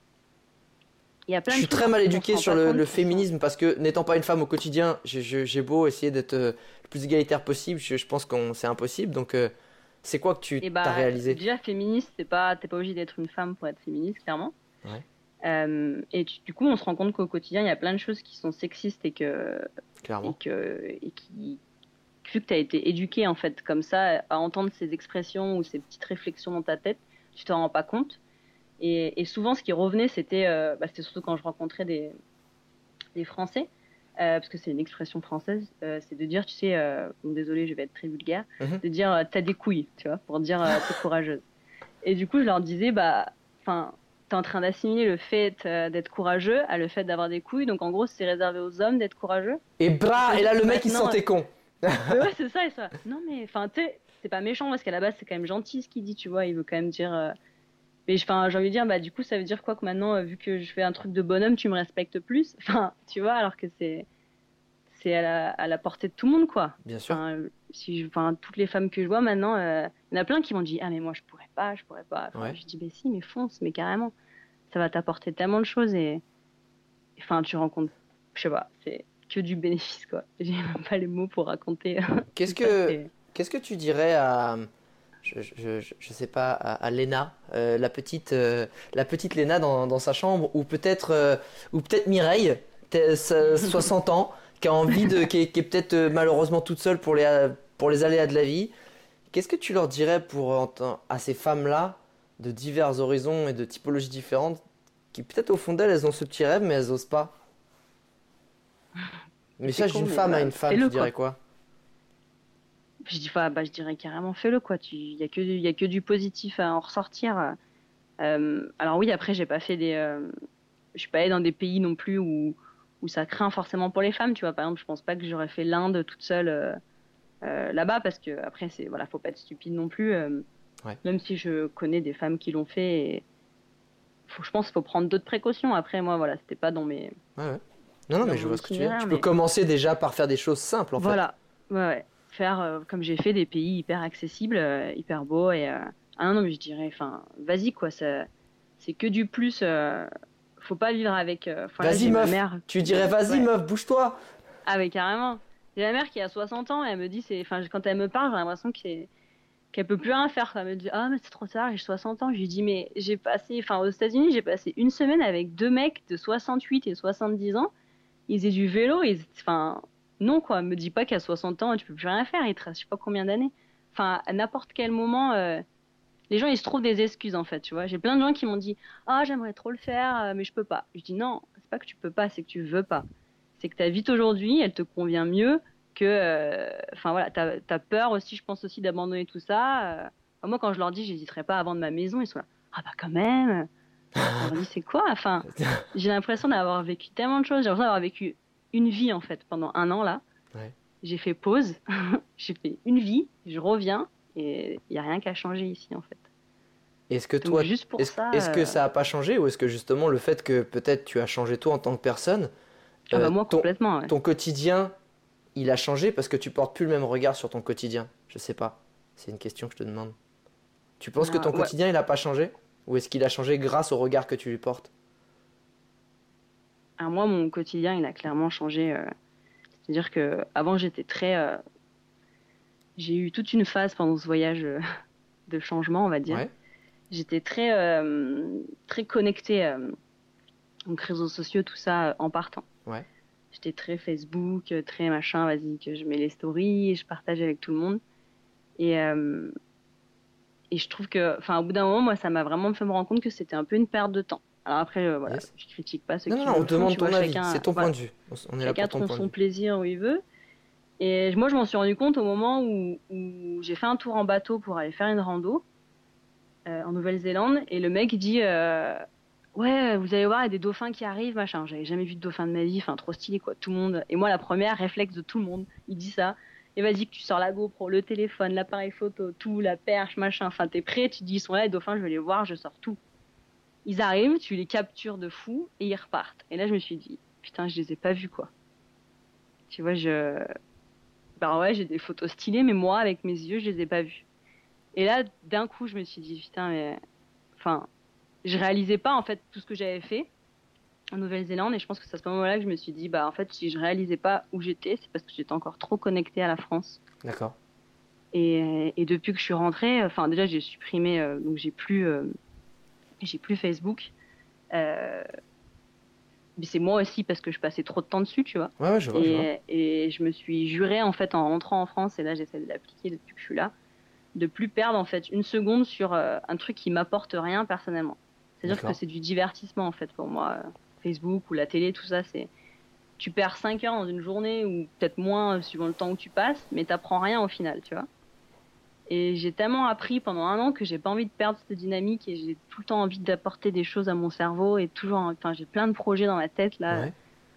Il y a plein
Je suis très mal éduqué sur le, féminisme parce que n'étant pas une femme au quotidien, j'ai beau essayer d'être euh, le plus égalitaire possible, je, je pense qu'on c'est impossible. Donc euh, c'est quoi que tu
Et bah,
as réalisé?
Déjà, féministe, c'est pas, t'es pas obligé d'être une femme pour être féministe, clairement.
Ouais.
Euh, et tu- du coup, on se rend compte qu'au quotidien, il y a plein de choses qui sont sexistes et que, et
Clairement.
que, et qui, vu que t'as été éduqué en fait comme ça, à entendre ces expressions ou ces petites réflexions dans ta tête, tu t'en rends pas compte. Et, et souvent, ce qui revenait, c'était, euh, bah, c'était surtout quand je rencontrais des, des Français, euh, parce que c'est une expression française, euh, c'est de dire, tu sais, bon, désolé, je vais être très vulgaire,
Mhm.
de dire t'as des couilles, tu vois, pour dire t'es courageuse. Et du coup, je leur disais, bah, enfin, t'es en train d'assimiler le fait d'être courageux à le fait d'avoir des couilles, donc en gros, c'est réservé aux hommes d'être courageux.
Et bra Et là le mec il se sentait con.
Ouais, c'est ça et ça. Non, mais enfin, tu sais, c'est pas méchant parce qu'à la base, c'est quand même gentil ce qu'il dit, tu vois. Il veut quand même dire. Euh, Mais enfin, j'ai envie de dire, bah, du coup, ça veut dire quoi que maintenant, euh, vu que je fais un truc de bonhomme, tu me respectes plus? Enfin, tu vois, alors que c'est. C'est à la, à la portée de tout le monde, quoi.
Bien sûr.
Enfin, euh, si je, enfin, toutes les femmes que je vois maintenant, euh, il y en a plein qui m'ont dit Ah, mais moi, je pourrais pas, je pourrais pas. Enfin,
Ouais.
Je dis, mais si, mais fonce, mais carrément. Ça va t'apporter tellement de choses et. Enfin, tu rencontres. Je sais pas, c'est que du bénéfice, quoi. J'ai même pas les mots pour raconter.
Qu'est-ce
tout ça,
que
c'est-
qu'est-ce que tu dirais à je, je, je, sais pas à, à Léna, euh, la petite euh, la petite Léna dans, dans sa chambre ou peut-être euh, ou peut-être Mireille, t'es- ça- 60 ans, qui a envie de, qui est, qui est peut-être euh, malheureusement toute seule pour les, pour les aléas de la vie. Qu'est-ce que tu leur dirais pour euh, à ces femmes-là de divers horizons et de typologies différentes qui peut-être au fond d'elles elles ont ce petit rêve mais elles osent pas? Message
con,
d'une femme à
bah,
une femme, tu dirais quoi?
Je dis, bah, je dirais carrément fais-le quoi. Tu, il y a que, il y a que du positif à en ressortir. Euh, alors oui, après j'ai pas fait des, euh, je suis pas allée dans des pays non plus où où ça craint forcément pour les femmes. Tu vois, par exemple, je pense pas que j'aurais fait l'Inde toute seule euh, euh, là-bas parce que après c'est voilà, faut pas être stupide non plus.
Ouais.
Même si je connais des femmes qui l'ont fait, et faut, je pense qu'il faut prendre d'autres précautions. Après moi, voilà, c'était pas dans mes
Ouais, ouais. Non, non, mais je vois ce que tu veux dire. Tu peux
mais-
commencer déjà par faire des choses simples en fait.
Voilà, ouais, ouais. Faire euh, comme j'ai fait des pays hyper accessibles, euh, hyper beaux et euh, ah non non mais je dirais, enfin vas-y quoi, c'est que du plus. faut pas vivre avec.
Vas-y
ma
meuf,
mère.
tu dirais vas-y
Ouais.
meuf, bouge-toi.
Ah mais carrément. J'ai ma mère qui a 60 ans et elle me dit c'est, enfin quand elle me parle j'ai l'impression que c'est qu'elle peut plus rien faire. quoi. Elle me dit ah mais c'est trop tard, j'ai 60 ans. Je lui dis mais j'ai passé, enfin aux États-Unis j'ai passé une semaine avec deux mecs de 68 et 70 ans. Ils faisaient du vélo, ils, enfin non quoi. Me dis pas qu'à 60 ans tu peux plus rien faire. Il te reste je sais pas combien d'années. Enfin à n'importe quel moment. euh, les gens ils se trouvent des excuses en fait, tu vois. J'ai plein de gens qui m'ont dit "Ah, j'aimerais trop le faire euh, mais je peux pas." Je dis "Non, c'est pas que tu peux pas, c'est que tu veux pas." C'est que ta vie aujourd'hui, elle te convient mieux que euh, enfin voilà, t'as as peur aussi, je pense aussi d'abandonner tout ça. euh. Moi quand je leur dis "J'hésiterai pas à vendre ma maison", ils sont là "Ah bah quand même." Je leur dis "C'est quoi? Enfin, j'ai l'impression d'avoir vécu tellement de choses, j'ai l'impression d'avoir vécu une vie en fait pendant un an là.
Ouais.
J'ai fait pause, j'ai fait une vie, je reviens et il y a rien qu'à changer ici en fait.
Est-ce que
Donc,
toi, est-ce que
euh,
ça a pas changé ou est-ce que justement le fait que peut-être tu as changé toi en tant que personne,
Ah bah
euh,
moi
ton,
complètement. ouais.
ton quotidien, il a changé parce que tu portes plus le même regard sur ton quotidien? Je sais pas. C'est une question que je te demande. Tu penses que ton
ouais.
quotidien il a pas changé? Ou est-ce qu'il a changé grâce au regard que tu lui portes?
Alors moi, mon quotidien, il a clairement changé. euh, C'est-à-dire que avant, j'étais très. euh, J'ai eu toute une phase pendant ce voyage euh, de changement, on va dire.
Ouais.
J'étais très très connectée, donc réseaux sociaux, tout ça, en partant.
Ouais.
J'étais très Facebook, très machin. Vas-y, que je mets les stories, et je partage avec tout le monde. Et et je trouve que, enfin, au bout d'un moment, moi, ça m'a vraiment fait me rendre compte que c'était un peu une perte de temps. Alors après, euh, voilà,
Yes.
je critique pas ceux
Non,
qui
non, non, on demande ton
vois,
avis. C'est ton
voilà.
point de vue. On est là
Chacun
pour ton
trouve
point
son plaisir où il veut. Et moi, je m'en suis rendu compte au moment où, où j'ai fait un tour en bateau pour aller faire une rando euh, en Nouvelle-Zélande. Et le mec dit euh, Ouais, vous allez voir, il y a des dauphins qui arrivent, machin. J'avais jamais vu de dauphin de ma vie, enfin, trop stylé, quoi. Tout le monde. Et moi, la première, réflexe de tout le monde, il dit ça. Et vas-y, que tu sors la GoPro, le téléphone, l'appareil photo, tout, la perche, machin. Enfin, t'es prêt, tu dis Ils sont là, les dauphins, je vais les voir, je sors tout. Ils arrivent, tu les captures de fou et ils repartent. Et là, je me suis dit Putain, je les ai pas vus, quoi. Tu vois, je. Bah ouais, j'ai des photos stylées, mais moi, avec mes yeux, je les ai pas vues. Et là, d'un coup, je me suis dit, putain, mais. Enfin, je réalisais pas, en fait, tout ce que j'avais fait en Nouvelle-Zélande, et je pense que c'est à ce moment-là que je me suis dit, bah, en fait, si je réalisais pas où j'étais, c'est parce que j'étais encore trop connectée à la France.
D'accord.
Et, et depuis que je suis rentrée, enfin, déjà, j'ai supprimé, euh, donc j'ai plus. euh, j'ai plus Facebook. Euh, mais c'est moi aussi parce que je passais trop de temps dessus, tu vois.
Ouais, ouais, je vois. je vois.
Et, et je me suis juré en fait en rentrant en France et là j'essaie de l'appliquer depuis que je suis là, de plus perdre en fait une seconde sur euh, un truc qui m'apporte rien personnellement. C'est-à-dire que c'est du divertissement en fait pour moi. Facebook ou la télé, tout ça, c'est tu perds 5 heures dans une journée ou peut-être moins euh, suivant le temps où tu passes, mais t'apprends rien au final, tu vois. Et j'ai tellement appris pendant un an que j'ai pas envie de perdre cette dynamique et j'ai tout le temps envie d'apporter des choses à mon cerveau et toujours, enfin j'ai plein de projets dans ma tête là
Ouais.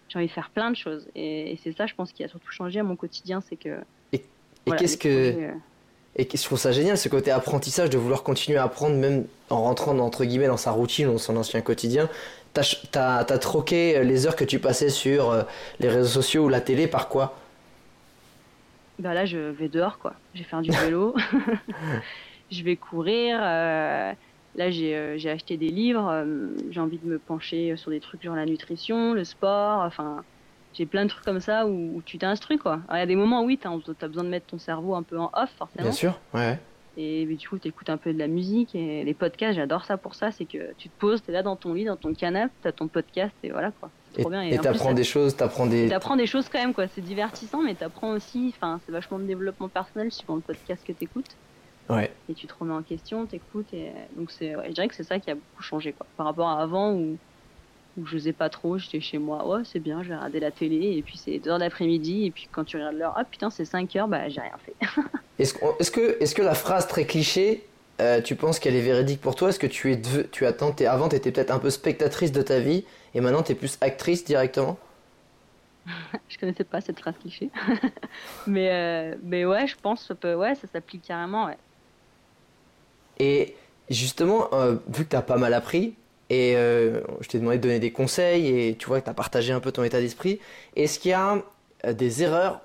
j'ai envie de faire plein de choses. Et, et c'est ça, je pense, qui a surtout changé à mon quotidien, c'est que.
Et
voilà,
qu'est-ce
les
que.
projets, euh,
Et je trouve ça génial, ce côté apprentissage, de vouloir continuer à apprendre, même en rentrant entre guillemets dans sa routine ou dans son ancien quotidien. T'as t'as- t'as troqué les heures que tu passais sur euh, les réseaux sociaux ou la télé par quoi?
Bah là, je vais dehors, quoi. Je vais faire du vélo. je vais courir. euh, Là, j'ai euh, j'ai acheté des livres. euh, J'ai envie de me pencher sur des trucs genre la nutrition, le sport. Enfin, j'ai plein de trucs comme ça où, où tu t'instruis, quoi. Il y a des moments, oui, t'as as besoin de mettre ton cerveau un peu en off, forcément.
Bien sûr, ouais.
Et du coup, tu écoutes un peu de la musique et les podcasts, j'adore ça pour ça. C'est que tu te poses, tu es là dans ton lit, dans ton canapé, tu as ton podcast et voilà quoi.
Et
bien.
t'apprends des choses, t'apprends des.
T'apprends des choses quand même, quoi. C'est divertissant, mais t'apprends aussi. Enfin, c'est vachement de développement personnel suivant le podcast que t'écoutes.
Ouais.
Et tu te remets en question, t'écoutes. Et donc, c'est, ouais, je dirais que c'est ça qui a beaucoup changé, quoi. Par rapport à avant où, où je faisais pas trop, j'étais chez moi. Ouais, c'est bien, je vais regarder la télé. Et puis, c'est 2 heures d'après-midi. Et puis, quand tu regardes l'heure, ah putain, c'est 5 heures, bah, j'ai rien fait.
Est-ce est-ce que, est-ce que la phrase très cliché, euh, tu penses qu'elle est véridique pour toi? Est-ce que tu es, tu attends, t'es- avant t'étais peut-être un peu spectatrice de ta vie et maintenant t'es plus actrice directement?
Je connaissais pas cette phrase cliché. mais, euh, mais ouais, je pense que peut- ouais, ça s'applique carrément, ouais.
Et justement, euh, vu que t'as pas mal appris et euh, je t'ai demandé de donner des conseils et tu vois que t'as partagé un peu ton état d'esprit, est-ce qu'il y a des erreurs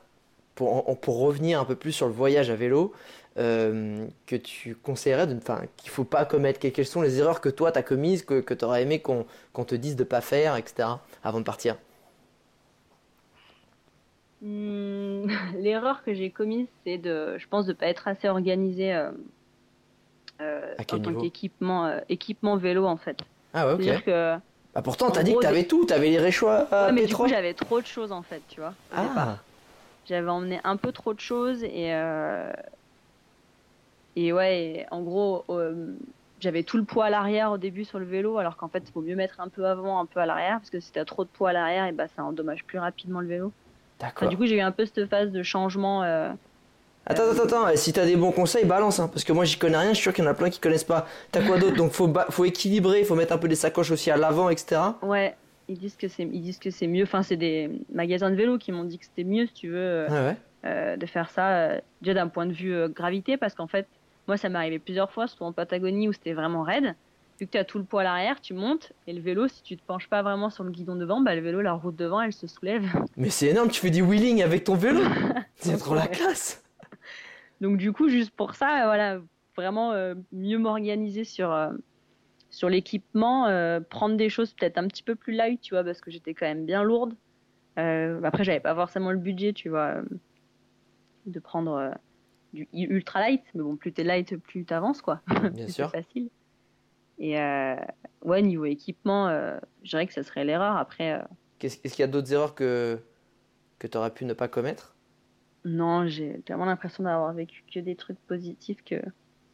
pour, pour revenir un peu plus sur le voyage à vélo? Euh, que tu conseillerais, enfin, qu'il faut pas commettre Que- Quelles sont les erreurs que toi t'as commises, que, que t'aurais aimé qu'on te dise de pas faire, etc. avant de partir?
Hmm, L'erreur que j'ai commise, c'est de, je pense, de pas être assez organisée euh, euh, en tant qu'équipement équipement vélo en fait.
Ah ouais, ok.
Que
Bah pourtant, t'as dit que
gros,
t'avais tout, t'avais les réchois
ouais, mais du
pétrole.
coup j'avais trop de choses en fait, tu vois.
Ah,
J'avais emmené un peu trop de choses et et ouais, en gros euh, j'avais tout le poids à l'arrière au début sur le vélo, alors qu'en fait il faut mieux mettre un peu avant, un peu à l'arrière, parce que si t'as trop de poids à l'arrière, et bah ça endommage plus rapidement le vélo. Enfin,
d'accord.
du coup j'ai eu un peu cette phase de changement. euh,
Attends, attends, attends, et si t'as des bons conseils, balance, hein, parce que moi j'y connais rien, je suis sûr qu'il y en a plein qui connaissent pas. T'as quoi d'autre? Donc faut, ba- faut équilibrer, faut mettre un peu des sacoches aussi à l'avant, etc.
Ouais, ils disent que c'est ils disent que c'est mieux. Enfin, c'est des magasins de vélo qui m'ont dit que c'était mieux si tu veux euh,
Ouais,
euh, de faire ça euh, déjà d'un point de vue euh, gravité parce qu'en fait, moi ça m'est arrivé plusieurs fois, surtout en Patagonie où c'était vraiment raide. Vu que tu as tout le poids à l'arrière, tu montes et le vélo, si tu te penches pas vraiment sur le guidon devant, bah le vélo, la route devant, elle se soulève.
Mais c'est énorme, tu fais du wheeling avec ton vélo C'est trop la classe
Donc du coup, juste pour ça, voilà, vraiment euh, mieux m'organiser sur euh, sur l'équipement, euh, prendre des choses peut-être un petit peu plus light, tu vois, parce que j'étais quand même bien lourde. Après, j'avais pas forcément le budget, tu vois, de prendre du ultra light, mais bon, plus t'es light, plus t'avances, quoi.
Bien sûr.
C'est facile. Et euh, ouais, niveau équipement, euh, je dirais que ça serait l'erreur. Après, euh,
Est-ce qu'il y a d'autres erreurs que, que t'aurais pu ne pas commettre?
Non, j'ai tellement l'impression d'avoir vécu que des trucs positifs que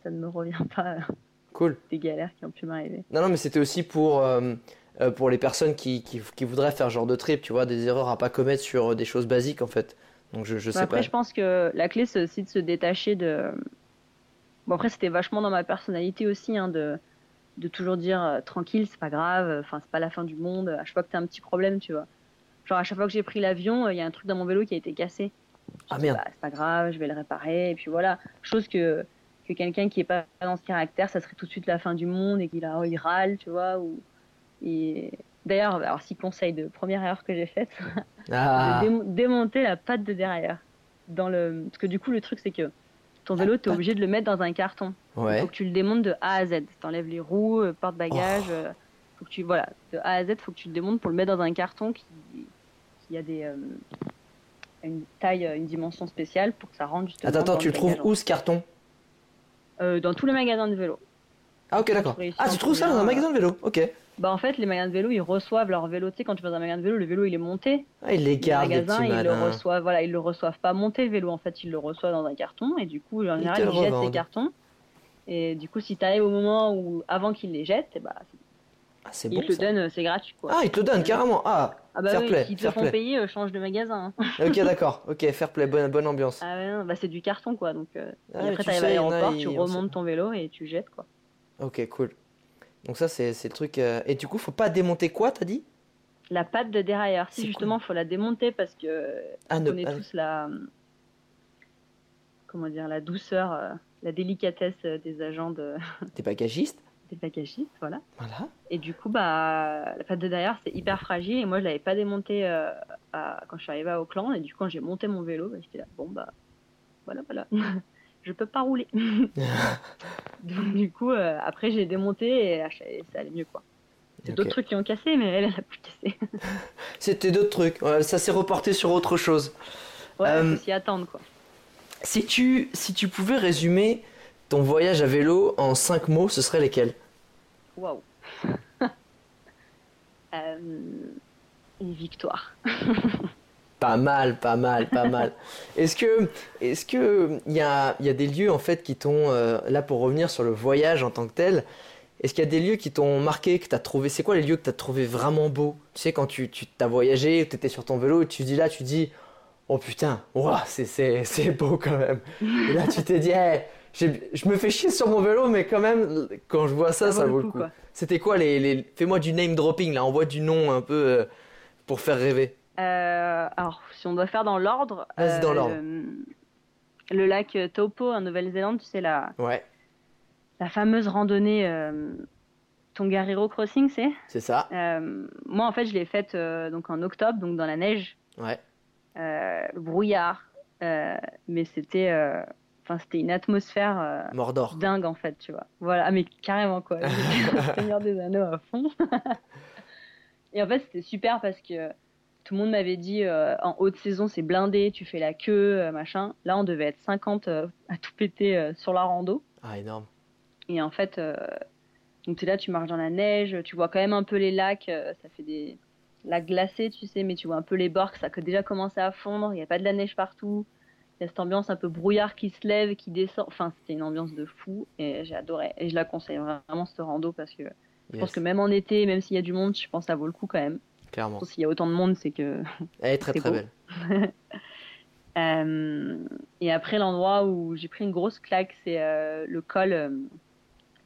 ça ne me revient pas
Cool.
des galères qui ont pu m'arriver.
Non, non, mais c'était aussi pour, euh, euh, pour les personnes qui, qui, qui voudraient faire genre de trip, tu vois, des erreurs à pas commettre sur des choses basiques en fait. Donc je, je
Bah
sais
après,
pas.
je pense que la clé, c'est aussi de se détacher de. Bon, après, c'était vachement dans ma personnalité aussi, hein, de, de toujours dire euh, tranquille, c'est pas grave, enfin, c'est pas la fin du monde, à chaque fois que t'as un petit problème, tu vois. Genre, à chaque fois que j'ai pris l'avion, euh, il y a un truc dans mon vélo qui a été cassé.
Ah merde.
bah, c'est pas grave, je vais le réparer, et puis voilà. Chose que, que quelqu'un qui est pas dans ce caractère, ça serait tout de suite la fin du monde et qu'il a, oh, il râle, tu vois. Ou... Et... D'ailleurs, alors, si conseil de première erreur que j'ai faite,
Ah,
de démo- démonter la patte de derrière. Dans le... Parce que du coup, le truc, c'est que ton vélo, tu es
patte.
obligé de le mettre dans un carton. Il
ouais.
faut que tu le démontes de A à Z. Tu enlèves les roues, euh, porte-bagages.
Oh.
euh, faut que tu... Voilà, de A à Z, faut que tu le démontes pour le mettre dans un carton qui, qui a des, euh, une taille, une dimension spéciale pour que ça rentre justement.
Attends, attends, tu le trouves où ce carton?
Euh, Dans tous les magasins de vélo.
Ah, ok, d'accord. Ah, tu trouves ça dans un, magasin de vélo Ok.
Bah, en fait, les magasins de vélo, ils reçoivent leur vélo. Tu sais, quand tu vas dans un magasin de vélo, le vélo, il est monté.
Ah, ils les gardent, les
magasins, ils le reçoivent, voilà, ils le reçoivent pas monté le vélo. En fait, ils le reçoivent dans un carton et du coup, en
Ils
général,
te
ils jettent ces cartons. Et du coup, si tu arrives au moment où, avant qu'ils les jettent, eh bah,
Ah, c'est
ils
bon.
te le
ça.
donnent, c'est gratuit, quoi.
Ah, ils te donnent carrément. Ah,
Ah bah
fair
oui,
play,
s'ils te
fair
font
play.
payer, euh, change de magasin. hein.
ok, d'accord. Ok, fair play, bonne, bonne ambiance.
Ah ouais, bah c'est du carton, quoi. Donc, euh,
Ah,
et après,
tu
t'arrives à
y
l'aéroport,
ils-
tu remontes ton vélo et tu jettes, quoi.
Ok, cool. Donc ça, c'est le truc... euh, Et du coup, faut pas démonter quoi, t'as dit?
La patte de dérailleur, si justement, faut la démonter parce que
Ah,
on connaît
ah,
tous la. Comment dire, la douceur, euh, la délicatesse euh, des agents de,
T'es bagagiste
des bagagistes, voilà.
Voilà.
Et du coup, bah, la patte de derrière, c'est hyper fragile. Et moi, je l'avais pas démontée euh, à- quand je suis arrivée à Auckland. Et du coup, quand j'ai monté mon vélo, bah, j'étais là, bon, bah, voilà, voilà. je peux pas rouler. Donc, du coup, euh, après, j'ai démonté et, et ça allait mieux, quoi. C'est d'autres trucs qui ont cassé, mais elle, elle a plus cassé.
C'était d'autres trucs. Ouais, ça s'est reporté sur autre chose.
Ouais,
Euh,
faut s'y attendre, quoi.
Si tu, si tu pouvais résumer ton voyage à vélo en 5 mots, ce serait lesquels?
Waouh. Euh, une victoire.
Pas mal, pas mal, pas mal. Est-ce que, est-ce que il y a, y a des lieux en fait qui t'ont, euh, là pour revenir sur le voyage en tant que tel, est-ce qu'il y a des lieux qui t'ont marqué, que t'as trouvé, c'est quoi les lieux que t'as trouvé vraiment beaux? Tu sais quand tu, tu t'as voyagé, t'étais sur ton vélo, et tu dis là, tu dis, oh putain, c'est, c'est, c'est beau quand même. Et là tu t'es dit, hey, j'ai- je me fais chier sur mon vélo, mais quand même, quand je vois ça, ça, vaut le coup.
quoi.
C'était quoi les, les... Fais-moi du name dropping là, envoie du nom un peu euh, pour faire rêver.
Euh, alors, si on doit faire dans l'ordre.
Vas-y, dans l'ordre.
Le, lac euh, Taupo en Nouvelle-Zélande, tu sais, la,
Ouais,
la fameuse randonnée euh, Tongariro Crossing, c'est?
C'est ça.
Euh, Moi, en fait, je l'ai faite euh, donc en octobre, donc dans la neige,
Ouais.
euh, le brouillard. euh, mais c'était. euh, Enfin, c'était une atmosphère euh,
Mordor.
dingue en fait, tu vois. Voilà, ah, mais carrément quoi. Seigneur des Anneaux à fond. et en fait, c'était super parce que tout le monde m'avait dit euh, en haute saison, c'est blindé, tu fais la queue, euh, machin. Là, on devait être 50 euh, à tout péter euh, sur la rando.
Ah énorme.
Et en fait, donc tu es là, tu marches dans la neige, tu vois quand même un peu les lacs, ça fait des lacs glacés, tu sais, mais tu vois un peu les bords, que ça a déjà commencé à fondre, il n'y a pas de la neige partout. Il y a cette ambiance un peu brouillard qui se lève, qui descend. Enfin, c'était une ambiance de fou et j'ai adoré. Et je la conseille vraiment, cette rando, parce que je pense que même en été, même s'il y a du monde, je pense que ça vaut le coup quand même.
Clairement.
S'il y a autant de monde, c'est que.
Elle est très très
beau.
belle.
Euh, et après, l'endroit où j'ai pris une grosse claque, c'est euh, le col, euh,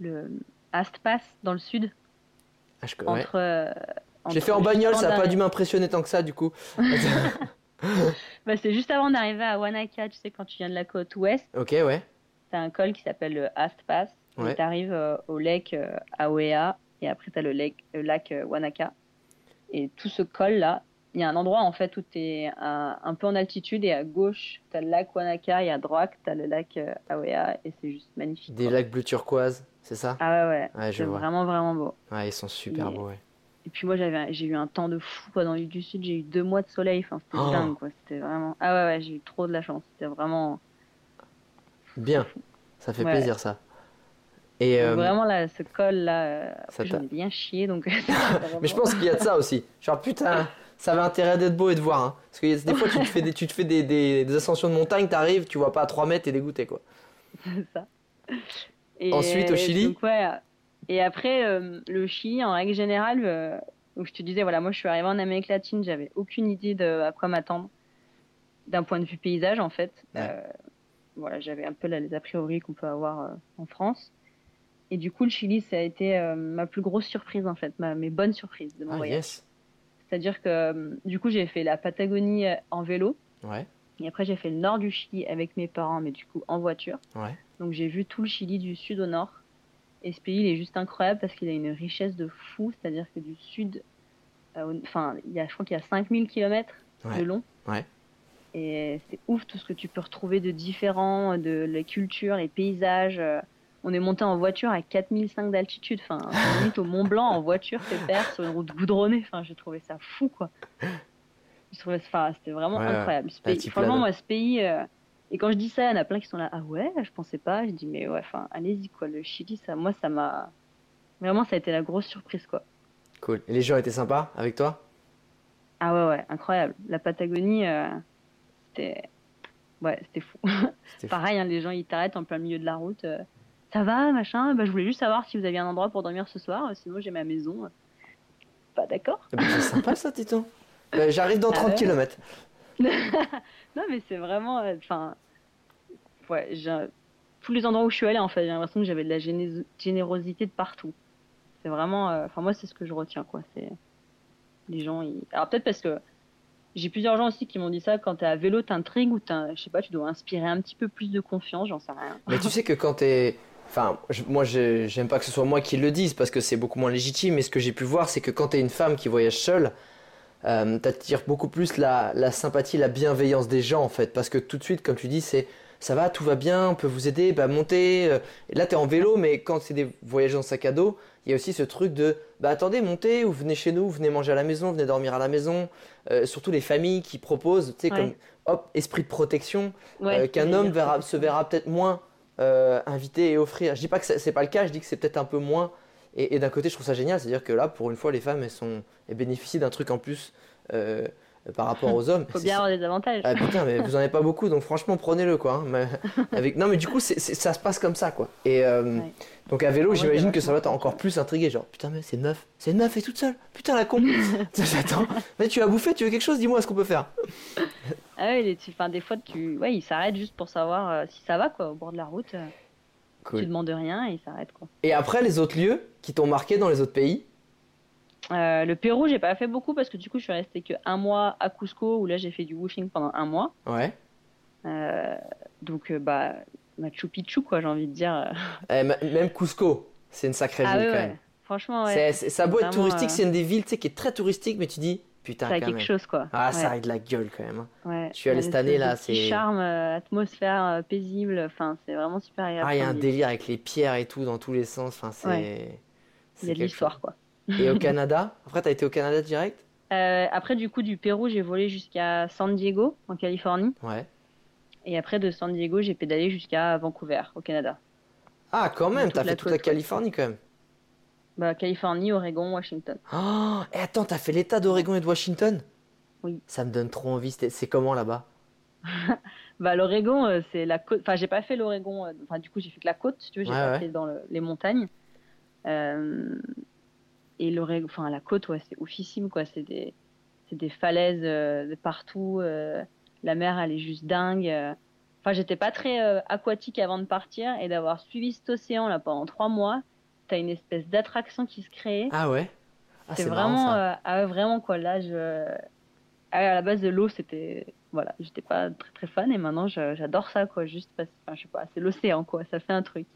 le Astpass dans le sud.
Ah, je... ouais.
Entre. euh, entre
fait en bagnole, ça a pas dû m'impressionner tant que ça du coup.
Bah, c'est juste avant d'arriver à Wanaka, tu sais, quand tu viens de la côte ouest,
ok, ouais.
t'as un col qui s'appelle le Astpass.
Ouais.
T'arrives au lac Aoea, et après t'as le lac, le lac Wanaka. Et tout ce col-là, il y a un endroit en fait où t'es un, un peu en altitude, et à gauche, t'as le lac Wanaka, et à droite, t'as le lac euh, Aoea, et c'est juste magnifique.
Des lacs bleu turquoise, c'est ça?
Ah ouais, ouais.
Ouais,
c'est vraiment, vraiment beau.
Ouais, ils sont super
Et-
beaux, ouais.
Et puis moi, j'avais, j'ai eu un temps de fou quoi, dans l'île du Sud. J'ai eu deux mois de soleil. Enfin, c'était
Oh.
dingue, quoi. C'était vraiment. Ah ouais, ouais, j'ai eu trop de la chance. C'était vraiment.
Bien, ça fait
Ouais.
plaisir ça. Et euh,
Vraiment, là, ce col-là, euh,
Ça
j'en ai bien chié. Donc...
mais je pense qu'il y a de ça aussi. Genre putain, ça avait intérêt d'être beau et de voir. Hein. Parce que des fois tu te fais des, tu te fais des, des- des ascensions de montagne, t'arrives, tu vois pas à 3 mètres, t'es dégoûté quoi.
C'est ça. Et,
Ensuite, au Chili
donc, ouais, Et après, euh, le Chili, en règle générale, euh, où je te disais, voilà, moi je suis arrivée en Amérique latine, j'avais aucune idée de à quoi m'attendre d'un point de vue paysage en fait.
Ouais.
Voilà, j'avais un peu là, les a priori qu'on peut avoir en France. Et du coup, le Chili, ça a été euh, ma plus grosse surprise en fait, ma, mes bonnes surprises de mon
Ah
voyage.
yes.
C'est-à-dire que euh, du coup, j'ai fait la Patagonie euh, en vélo.
Ouais,
Et après, j'ai fait le nord du Chili avec mes parents, mais du coup en voiture.
ouais.
Donc j'ai vu tout le Chili du sud au nord. Et ce pays, il est juste incroyable parce qu'il a une richesse de fou. C'est-à-dire que du sud, euh, enfin, a, je crois qu'il y a 5000 km
Ouais.
de long.
Ouais.
Et c'est ouf tout ce que tu peux retrouver de différent, de la culture, les paysages. On est monté en voiture à 4005 d'altitude. Enfin, on est au Mont Blanc en voiture, pépère, sur une route goudronnée. Enfin, j'ai trouvé ça fou, quoi. Je trouvais, enfin, c'était vraiment
Ouais,
incroyable. Ce pays, franchement, moi, ce pays. euh, Et quand je dis ça, il y en a plein qui sont là. Ah ouais, je pensais pas. Je dis, mais ouais, enfin, allez-y, quoi. Le Chili, ça, moi, ça m'a. Vraiment, ça a été la grosse surprise, quoi.
Cool. Et les gens étaient sympas avec toi?
Ah ouais, ouais, incroyable. La Patagonie, euh, c'était. Ouais, c'était fou.
C'était fou.
Pareil, hein, les gens, ils t'arrêtent en plein milieu de la route. euh, ça va, machin bah, Je voulais juste savoir si vous aviez un endroit pour dormir ce soir. euh, Sinon, j'ai ma maison. Pas d'accord
Ah bah, c'est sympa ça, Titon. Bah, J'arrive dans
Ah
30
ouais
km.
Non, mais c'est vraiment. euh, Enfin. ouais, tous les endroits où je suis allée, en fait, j'ai l'impression que j'avais de la géné- générosité de partout. C'est vraiment. euh, Enfin, moi, c'est ce que je retiens, quoi. C'est. Les gens, ils. Alors, peut-être parce que. J'ai plusieurs gens aussi qui m'ont dit ça quand t'es à vélo, t'intrigues ou je sais pas, tu dois inspirer un petit peu plus de confiance, j'en sais rien.
Mais tu sais que quand t'es. Enfin, je- moi, j'aime pas que ce soit moi qui le dise parce que c'est beaucoup moins légitime. Mais ce que j'ai pu voir, c'est que quand t'es une femme qui voyage seule, euh, t'attires beaucoup plus la, la sympathie, la bienveillance des gens en fait. Parce que tout de suite, comme tu dis, c'est ça va, tout va bien, on peut vous aider, bah montez. euh, Et là, t'es en vélo, mais quand c'est des voyages en sac à dos, il y a aussi ce truc de bah attendez, montez ou venez chez nous, venez manger à la maison, venez dormir à la maison. Euh, surtout les familles qui proposent, tu sais,
Ouais.
comme hop, esprit de protection
Ouais,
euh, qu'un homme verra, se verra peut-être moins euh, inviter et offrir. Je dis pas que c'est pas le cas, je dis que c'est peut-être un peu moins. Et, d'un côté, je trouve ça génial, c'est-à-dire que là, pour une fois, les femmes, elles, sont, bénéficient d'un truc en plus euh, par rapport aux hommes.
Faut
C'est-
bien avoir des avantages.
Ah putain, mais vous en avez pas beaucoup, donc franchement, prenez-le quoi. hein. Mais avec... Non, mais du coup, c'est- c'est- ça se passe comme ça quoi. Et euh,
Ouais.
donc à vélo, j'imagine que ça va t'encore plus intrigué. Genre, putain, mais c'est une meuf, c'est une meuf et toute seule. Putain, la con. J'attends. Mais tu as bouffé, tu veux quelque chose? Dis-moi ce qu'on peut faire.
Ah ouais, les- enfin, des fois, tu... ouais, ils s'arrêtent juste pour savoir euh, si ça va, quoi, au bord de la route. euh,
Cool.
Tu demandes rien et ils s'arrêtent, quoi.
Et après, les autres lieux qui t'ont marqué dans les autres pays?
Euh, le Pérou, j'ai pas fait beaucoup parce que du coup, je suis restée que un mois à Cusco où là, j'ai fait du washing pendant un mois.
Ouais.
Euh, donc, euh, bah, Machu Picchu, quoi, j'ai envie de dire.
Eh, même Cusco, c'est une sacrée
Ah
ville
ouais,
quand
ouais.
même.
Franchement, ouais.
C'est- ça être touristique,
euh,
c'est une des villes tu sais, qui est très touristique, mais tu dis, putain,
ça a
quand
quelque
même.
chose, quoi.
Ah, ça a de la gueule quand même. hein.
ouais.
Je suis allé cette année, là, c'est-
charme, atmosphère paisible. Enfin, c'est vraiment super agréable.
Ah, il y a un délire avec les pierres et tout dans tous les sens. Enfin, c'est.
Il y a de l'histoire, quoi.
Et au Canada Après, t'as été au Canada direct?
Euh, après, du coup, du Pérou, j'ai volé jusqu'à San Diego, en Californie.
Ouais.
Et après, de San Diego, j'ai pédalé jusqu'à Vancouver, au Canada.
Ah, quand même, t'as fait toute la. Californie quand même.
Bah, Californie, Oregon, Washington.
Oh, et attends, t'as fait l'état d'Oregon et de Washington?
Oui.
Ça me donne trop envie. C'est comment là-bas?
Bah, l'Oregon, euh, c'est la côte. Enfin, j'ai pas fait l'Oregon. euh, Enfin, du coup, j'ai fait que la côte, si tu veux. J'ai
Ouais,
pas
ouais.
fait dans le- les montagnes. Euh, Et enfin, la côte, ouais, c'est oufissime, quoi. C'est des, c'est des falaises euh, de partout. euh, La mer, elle est juste dingue. euh. Enfin, j'étais pas très aquatique avant de partir et d'avoir suivi cet océan là pendant trois mois. T'as une espèce d'attraction qui se crée.
Ah ouais? Ah,
c'est vraiment,
ça.
euh, ah vraiment quoi. Là, je, ah, à la base de l'eau, c'était, voilà, j'étais pas très très fan et maintenant j'adore ça quoi. Juste parce, enfin, je sais pas, c'est l'océan quoi. Ça fait un truc.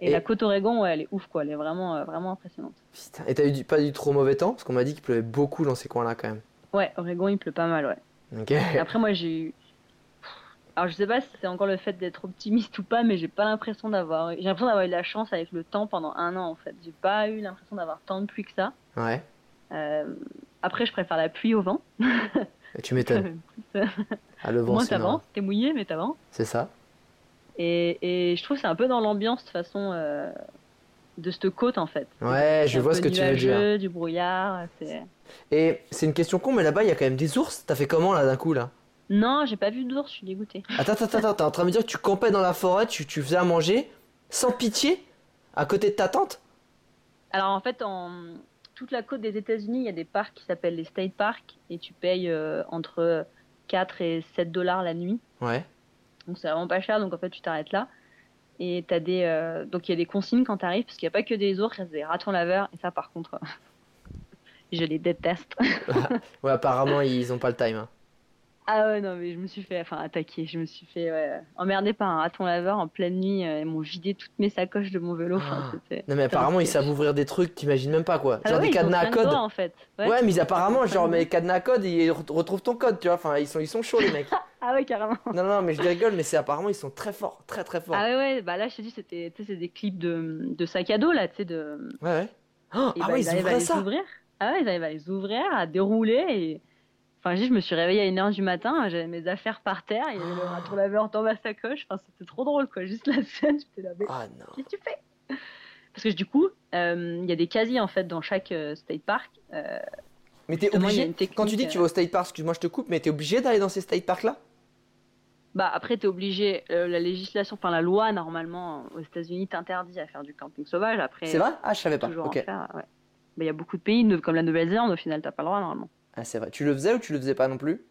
Et,
Et-
la côte Oregon, ouais, elle est ouf quoi. Elle est vraiment, euh, vraiment impressionnante.
Putain. Et t'as eu du- pas eu trop mauvais temps? Parce qu'on m'a dit qu'il pleuvait beaucoup dans ces coins-là quand même.
Ouais, Oregon, il pleut pas mal, ouais.
Ok.
Et après, moi, j'ai eu. Alors, je sais pas si c'est encore le fait d'être optimiste ou pas, mais j'ai pas l'impression d'avoir. J'ai l'impression d'avoir eu de la chance avec le temps pendant un an en fait. J'ai pas eu l'impression d'avoir tant de pluie que ça.
Ouais.
Euh, Après, je préfère la pluie au vent.
Et tu m'étonnes. Ah, le vent, marrant.
t'avances, t'es mouillé, mais t'avances.
C'est ça.
Et, et je trouve que c'est un peu dans l'ambiance, de façon, euh, de cette côte, en fait.
Ouais, je vois ce que tu veux dire.
nuageux, du brouillard.
Et c'est une question con, mais là-bas, il y a quand même des ours. T'as fait comment là d'un coup là?
Non, j'ai pas vu d'ours, je suis dégoûtée.
Attends, attends, attends, t'es en train de me dire que tu campais dans la forêt, tu, tu faisais à manger, sans pitié, à côté de ta tante
Alors, en fait, en toute la côte des États-Unis, il y a des parcs qui s'appellent les state parks, et tu payes euh, entre 4 et 7 dollars la nuit.
Ouais.
Donc, c'est vraiment pas cher, donc en fait, tu t'arrêtes là. Et t'as des, euh, donc il y a des consignes quand t'arrives, parce qu'il n'y a pas que des ours, il y a des ratons laveurs, et ça, par contre, je les déteste.
Ouais, apparemment, ils ont pas le time. hein.
Ah ouais, non, mais je me suis fait enfin, attaquer. Je me suis fait ouais, emmerder par un raton laveur en pleine nuit. euh, Ils m'ont vidé toutes mes sacoches de mon vélo. Enfin,
Ah. Non, mais apparemment, ils savent ouvrir des trucs, t'imagines même pas quoi.
Ah
Genre
ouais,
des cadenas à code.
doigts, en fait. Ouais.
Ouais, mais apparemment, genre,
de
mes cadenas à code, ils re- retrouvent ton code, tu vois. Enfin, ils sont, ils sont chauds, les mecs.
Ah ouais, carrément.
non, non, mais je rigole, mais c'est apparemment, ils sont très forts, très très forts.
Ah ouais, ouais, bah là, je te dis, c'était, des clips de, de sac à dos, là, tu sais, de.
Ouais, ouais. Oh, ah
bah,
ouais,
ils
ils
arrivent à
ouvraient
les
ça.
ouvrir. Ah ouais, ils arrivent à les ouvrir, à dérouler. Et... Enfin, je me suis réveillée à 1h du matin, j'avais mes affaires par terre, il y avait le raton laveur dans ma sacoche. Enfin, c'était trop drôle, quoi. Juste la scène, j'étais là, mais
Ah non.
qu'est-ce que tu fais? Parce que du coup, euh, il y a des casiers, en fait, dans chaque euh, state park. Euh,
Mais t'es obligé, quand tu dis que tu vas au state park, excuse-moi, je te coupe, mais t'es obligé d'aller dans ces state parks là
Bah après, t'es obligé, euh, la législation, enfin la loi normalement aux États-Unis t'interdit à faire du camping sauvage. Après,
C'est vrai? Ah, je savais pas. Ok.
ouais. Bah, il y a beaucoup de pays, comme la Nouvelle-Zélande, au final, t'as pas le droit normalement.
Ah, c'est vrai. Tu le faisais ou tu le faisais pas non plus?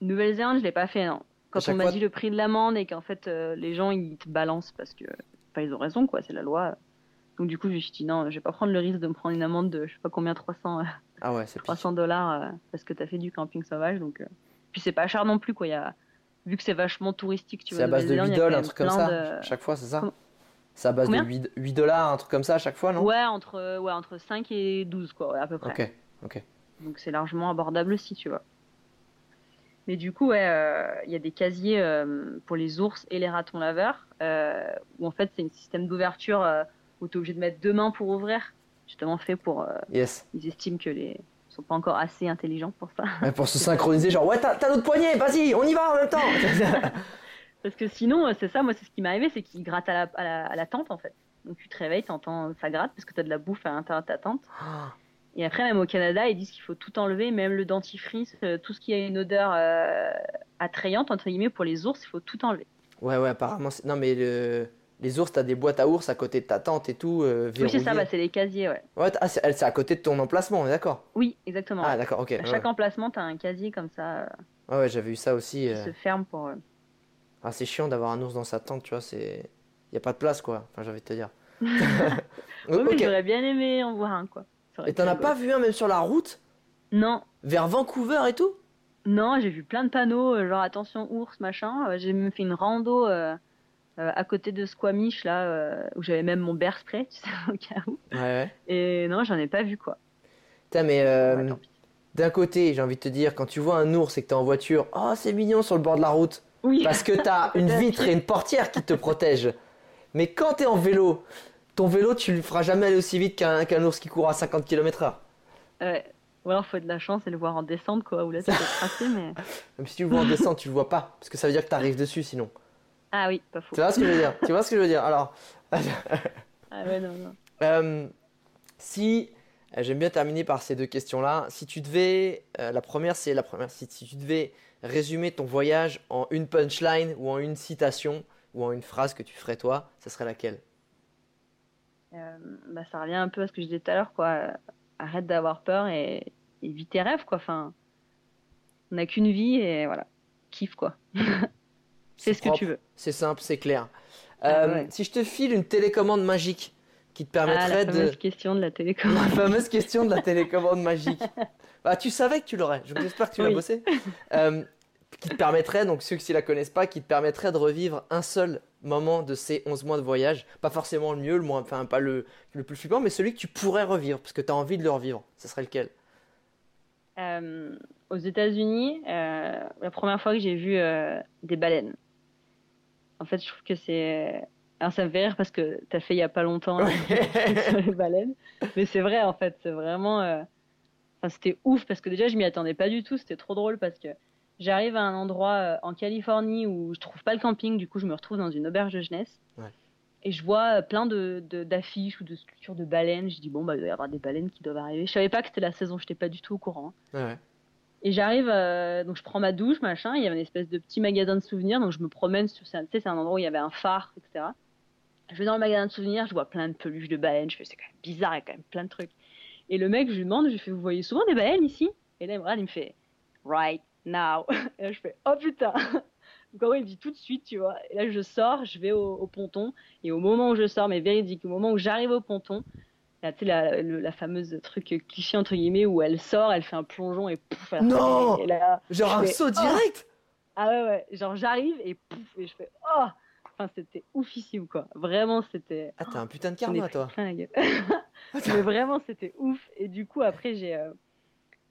Nouvelle-Zélande, je l'ai pas fait, non. Quand on m'a
fois-
dit le prix de l'amende et qu'en fait euh, les gens ils te balancent parce que, enfin ils ont raison quoi, c'est la loi. Donc du coup, je me suis dit non, je vais pas prendre le risque de me prendre une amende de je sais pas combien 300 euh,
Ah ouais, c'est pire.
300 dollars euh, parce que t'as fait du camping sauvage. Donc euh. puis c'est pas cher non plus quoi. Il y a vu que c'est vachement touristique, tu
C'est
vois.
à base de
Nouvelle-Zélande,
8
il y a
dollars, un truc comme ça,
de-
chaque fois, c'est ça? C'est à base
Combien?
de 8, 8 dollars, un truc comme ça à chaque fois, non?
Ouais, entre, ouais, entre 5 et 12, quoi, ouais, à peu près.
Ok, ok.
Donc c'est largement abordable aussi, tu vois. Mais du coup, ouais, euh, il y a des casiers euh, pour les ours et les ratons laveurs, euh, où en fait c'est un système d'ouverture euh, où tu es obligé de mettre deux mains pour ouvrir, justement fait pour.
Yes.
ils estiment que les sont pas encore assez intelligents pour ça.
Ouais, pour se synchroniser, genre, ouais, t'as notre poignet, vas-y, on y va en même temps
Parce que sinon, c'est ça, moi, c'est ce qui m'est arrivé, c'est qu'il gratte à la, à, la, à la tente, en fait. Donc tu te réveilles, t'entends ça gratte parce que t'as de la bouffe à l'intérieur de ta tente.
Ah,
Et après, même au Canada, ils disent qu'il faut tout enlever, même le dentifrice, euh, tout ce qui a une odeur euh, attrayante, entre guillemets, pour les ours, il faut tout enlever.
Ouais, ouais, apparemment. Non, mais le... les ours, t'as des boîtes à ours à côté de ta tente et tout, euh,
Oui, c'est ça, bah, c'est les casiers, ouais.
Ouais, ah, c'est à côté de ton emplacement, on est d'accord?
Oui, exactement.
Ah, d'accord, ok.
à
ouais.
chaque emplacement, t'as un casier comme ça euh,
Ouais, ouais, j'avais eu ça aussi.
qui
euh.
se ferme pour.
Ah, c'est chiant d'avoir un ours dans sa tente, tu vois, c'est. Y a pas de place, quoi. Enfin, j'ai envie de te dire.
Oui, mais
ok.
j'aurais bien aimé en voir un, quoi.
Et t'en as pas vu un même sur la route?
Non,
Vers Vancouver et tout?
Non, j'ai vu plein de panneaux, euh, genre attention ours, machin. Euh, J'ai même fait une rando euh, euh, à côté de Squamish, là, euh, où j'avais même mon bear spray, tu sais, au cas où.
Ouais, ouais.
Et non, j'en ai pas vu, quoi.
Putain, mais
Ouais,
d'un côté, j'ai envie de te dire, quand tu vois un ours et que t'es en voiture, oh, c'est mignon sur le bord de la route.
Oui,
Parce que t'as une vitre et une portière qui te protègent. Mais quand t'es en vélo, ton vélo, tu le feras jamais aller aussi vite qu'un ours qui court à 50 km/h.
Ouais. Ou alors, faut de la chance et le voir en descente, quoi, où là, ça peut tracé, mais.
Même si tu le vois en descente, tu le vois pas. Parce que ça veut dire que t'arrives dessus sinon.
Ah oui, pas faux.
Tu vois ce que je veux dire? Tu vois ce que je veux dire? Alors,
Ah ouais, non, non.
euh, si. euh, J'aime bien terminer par ces deux questions-là. Si tu devais. euh, la première, c'est la première. Si, tu devais résumer ton voyage en une punchline ou en une citation ou en une phrase que tu ferais toi, ça serait laquelle?
Bah, ça revient un peu à ce que je disais tout à l'heure, quoi. Euh, Arrête d'avoir peur et, et vis tes rêves, quoi. Enfin, on n'a qu'une vie et voilà. Kiffe, quoi. Fais ce que tu veux.
C'est simple, c'est clair.
Ah
Euh,
ouais.
Si je te file une télécommande magique qui te
Ah,
permettrait
la
de.
fameuse question de la télécommande.
La fameuse question de la télécommande magique. Bah, tu savais que tu l'aurais. Je- J'espère que tu l'as
Oui.
bossé. Euh, qui te permettrait, donc ceux qui la connaissent pas, qui te permettrait de revivre un seul moment de ces 11 mois de voyage. Pas forcément le mieux, le moins, enfin pas le, le plus flippant, mais celui que tu pourrais revivre parce que tu as envie de le revivre. Ce serait lequel?
Euh, aux États-Unis, euh, la première fois que j'ai vu euh, des baleines. En fait, je trouve que c'est. Alors, ça me fait rire parce que t'as fait il y a pas longtemps sur les baleines. Mais c'est vrai, en fait. C'est vraiment. Enfin, c'était ouf parce que déjà, je m'y attendais pas du tout. C'était trop drôle parce que j'arrive à un endroit euh, en Californie où je trouve pas le camping. Du coup, je me retrouve dans une auberge de jeunesse.
Ouais.
Et je vois euh, plein de, d'affiches ou de sculptures de baleines. Je dis, bon, bah, il doit y avoir des baleines qui doivent arriver. Je savais pas que c'était la saison. J'étais pas du tout au courant.
Ouais.
Et j'arrive, euh, donc je prends ma douche, machin. Il y avait une espèce de petit magasin de souvenirs, donc je me promène sur, tu sais, c'est un endroit où il y avait un phare, etc. Je vais dans le magasin de souvenirs, je vois plein de peluches de baleines. Je fais, c'est quand même bizarre, il y a quand même plein de trucs. Et le mec, je lui demande, je lui fais, vous voyez souvent des baleines ici? Et là, il me regarde, il me fait, right now. Et là, je fais, oh putain Donc en gros, il me dit tout de suite, tu vois. Et là, je sors, je vais au, au ponton. Et au moment où je sors, mais véridique, au moment où j'arrive au ponton, là, tu sais, la, fameuse truc cliché, entre guillemets, où elle sort, elle fait un plongeon et pouf, elle
Non
revient. Et là,
Genre un saut
oh
direct
ah ouais, ouais. Genre, j'arrive et pouf, et je fais, oh Enfin, c'était oufissime, quoi. Vraiment, c'était.
Ah, t'as un putain de karma, toi.
gueule. Mais vraiment, c'était ouf. Et du coup, après, j'ai. euh,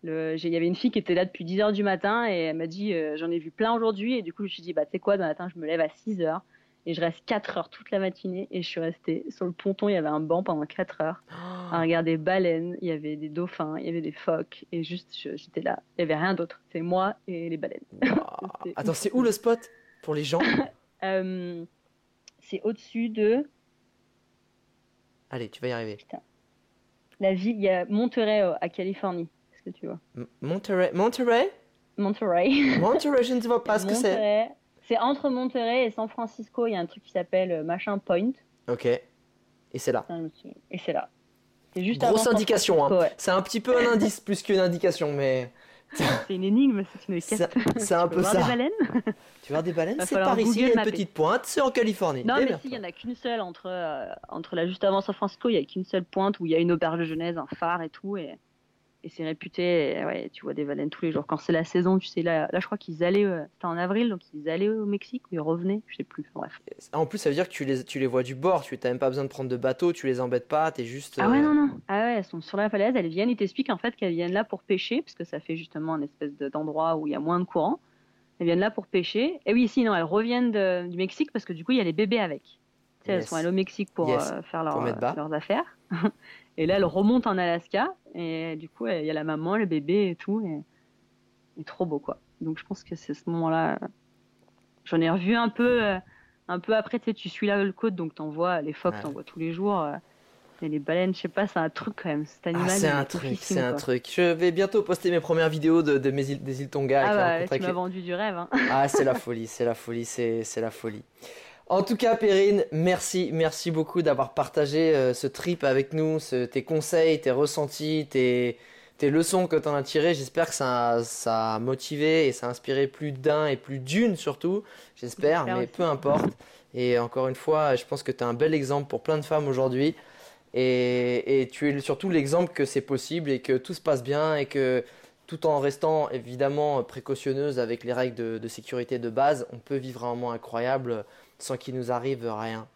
Il y avait une fille qui était là depuis 10h du matin et elle m'a dit euh, J'en ai vu plein aujourd'hui. Et du coup, je me suis dit Bah, tu sais quoi, demain matin, je me lève à 6h et je reste 4 heures toute la matinée. Et je suis restée sur le ponton. Il y avait un banc pendant 4 heures à regarder baleines. Il y avait des dauphins, il y avait des phoques. Et juste, j'étais là. Il n'y avait rien d'autre. C'est moi et les baleines.
Attends, c'est où le spot pour les gens?
Euh, c'est au-dessus de
Allez, tu vas y arriver.
la ville. Il y a Monterey euh, à Californie. Tu vois
Monterey Monterey
Monterey.
Monterey, je ne vois pas ce que c'est.
C'est entre Monterey et San Francisco. Il y a un truc qui s'appelle euh, Machin Point.
Ok. Et c'est là.
Et c'est là. C'est juste
Grosse
avant
indication, hein.
Ouais.
C'est un petit peu un indice plus qu'une indication, mais
C'est une énigme, c'est une quête.
c'est un
Tu
peu
veux voir
ça.
des baleines?
Tu vois des baleines C'est par ici, il y a une petite pointe, c'est en Californie.
Non, mais
Démerde-toi.
si, il y en a qu'une seule entre, euh, entre là, juste avant San Francisco, il y a qu'une seule pointe où il y a une auberge de jeunesse, un phare et tout, et, et c'est réputé. ouais, tu vois des baleines tous les jours. Quand c'est la saison, tu sais, là, là je crois qu'ils allaient, euh, c'était en avril, donc ils allaient au Mexique ou ils revenaient, je sais plus. Bref.
En plus, ça veut dire que tu les, tu les vois du bord, tu n'as même pas besoin de prendre de bateau, tu les embêtes pas, t'es juste.
Ah ouais,
euh,
non, non. Ah ouais, elles sont sur la falaise, elles viennent, ils t'expliquent en fait qu'elles viennent là pour pêcher, parce que ça fait justement un espèce de- d'endroit où il y a moins de courant. Elles viennent là pour pêcher. Et oui, sinon, elles reviennent de- du Mexique parce que du coup, il y a les bébés avec. Tu sais, elles sont allées au Mexique pour
Yes.
euh, faire leur- leurs affaires. et là, elles remontent en Alaska. Et du coup, il y a la maman, le bébé et tout. Et, et trop beau, quoi. Donc, je pense que c'est ce moment-là. J'en ai revu un peu, euh, un peu après, tu sais, tu suis là le côte, donc t'en vois les phoques,
Ouais.
t'en vois tous les jours. euh, et les baleines, je sais pas, c'est un truc quand même. Cet animal,
Ah, c'est
il
un truc, c'est un truc. Je vais bientôt poster mes premières vidéos de, de mes îles, des îles Tonga.
Ah
la
bah, tu m'as
les-
vendu du rêve. Hein.
Ah, c'est la folie, c'est la folie, c'est c'est la folie. En tout cas, Perrine, merci, merci beaucoup d'avoir partagé euh, ce trip avec nous, ce- tes conseils, tes ressentis, tes, tes leçons que tu en as tirées. J'espère que ça, ça a motivé et ça a inspiré plus d'un et plus d'une surtout. J'espère, mais
aussi.
peu importe. Et encore une fois, je pense que tu es un bel exemple pour plein de femmes aujourd'hui. Et, et tu es surtout l'exemple que c'est possible et que tout se passe bien et que tout en restant évidemment précautionneuse avec les règles de, de sécurité de base, on peut vivre un moment incroyable sans qu'il nous arrive rien.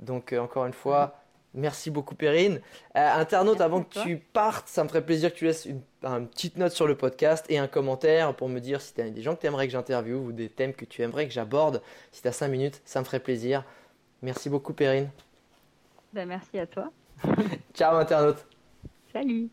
Donc euh, encore une fois, merci beaucoup Perrine. Euh, internaute,
Merci
avant que
toi.
tu partes, ça me ferait plaisir que tu laisses une, une petite note sur le podcast et un commentaire pour me dire si tu as des gens que tu aimerais que j'interviewe ou des thèmes que tu aimerais que j'aborde. Si tu as 5 minutes, ça me ferait plaisir. Merci beaucoup Perrine.
Bah, merci à toi.
Ciao internaute.
Salut.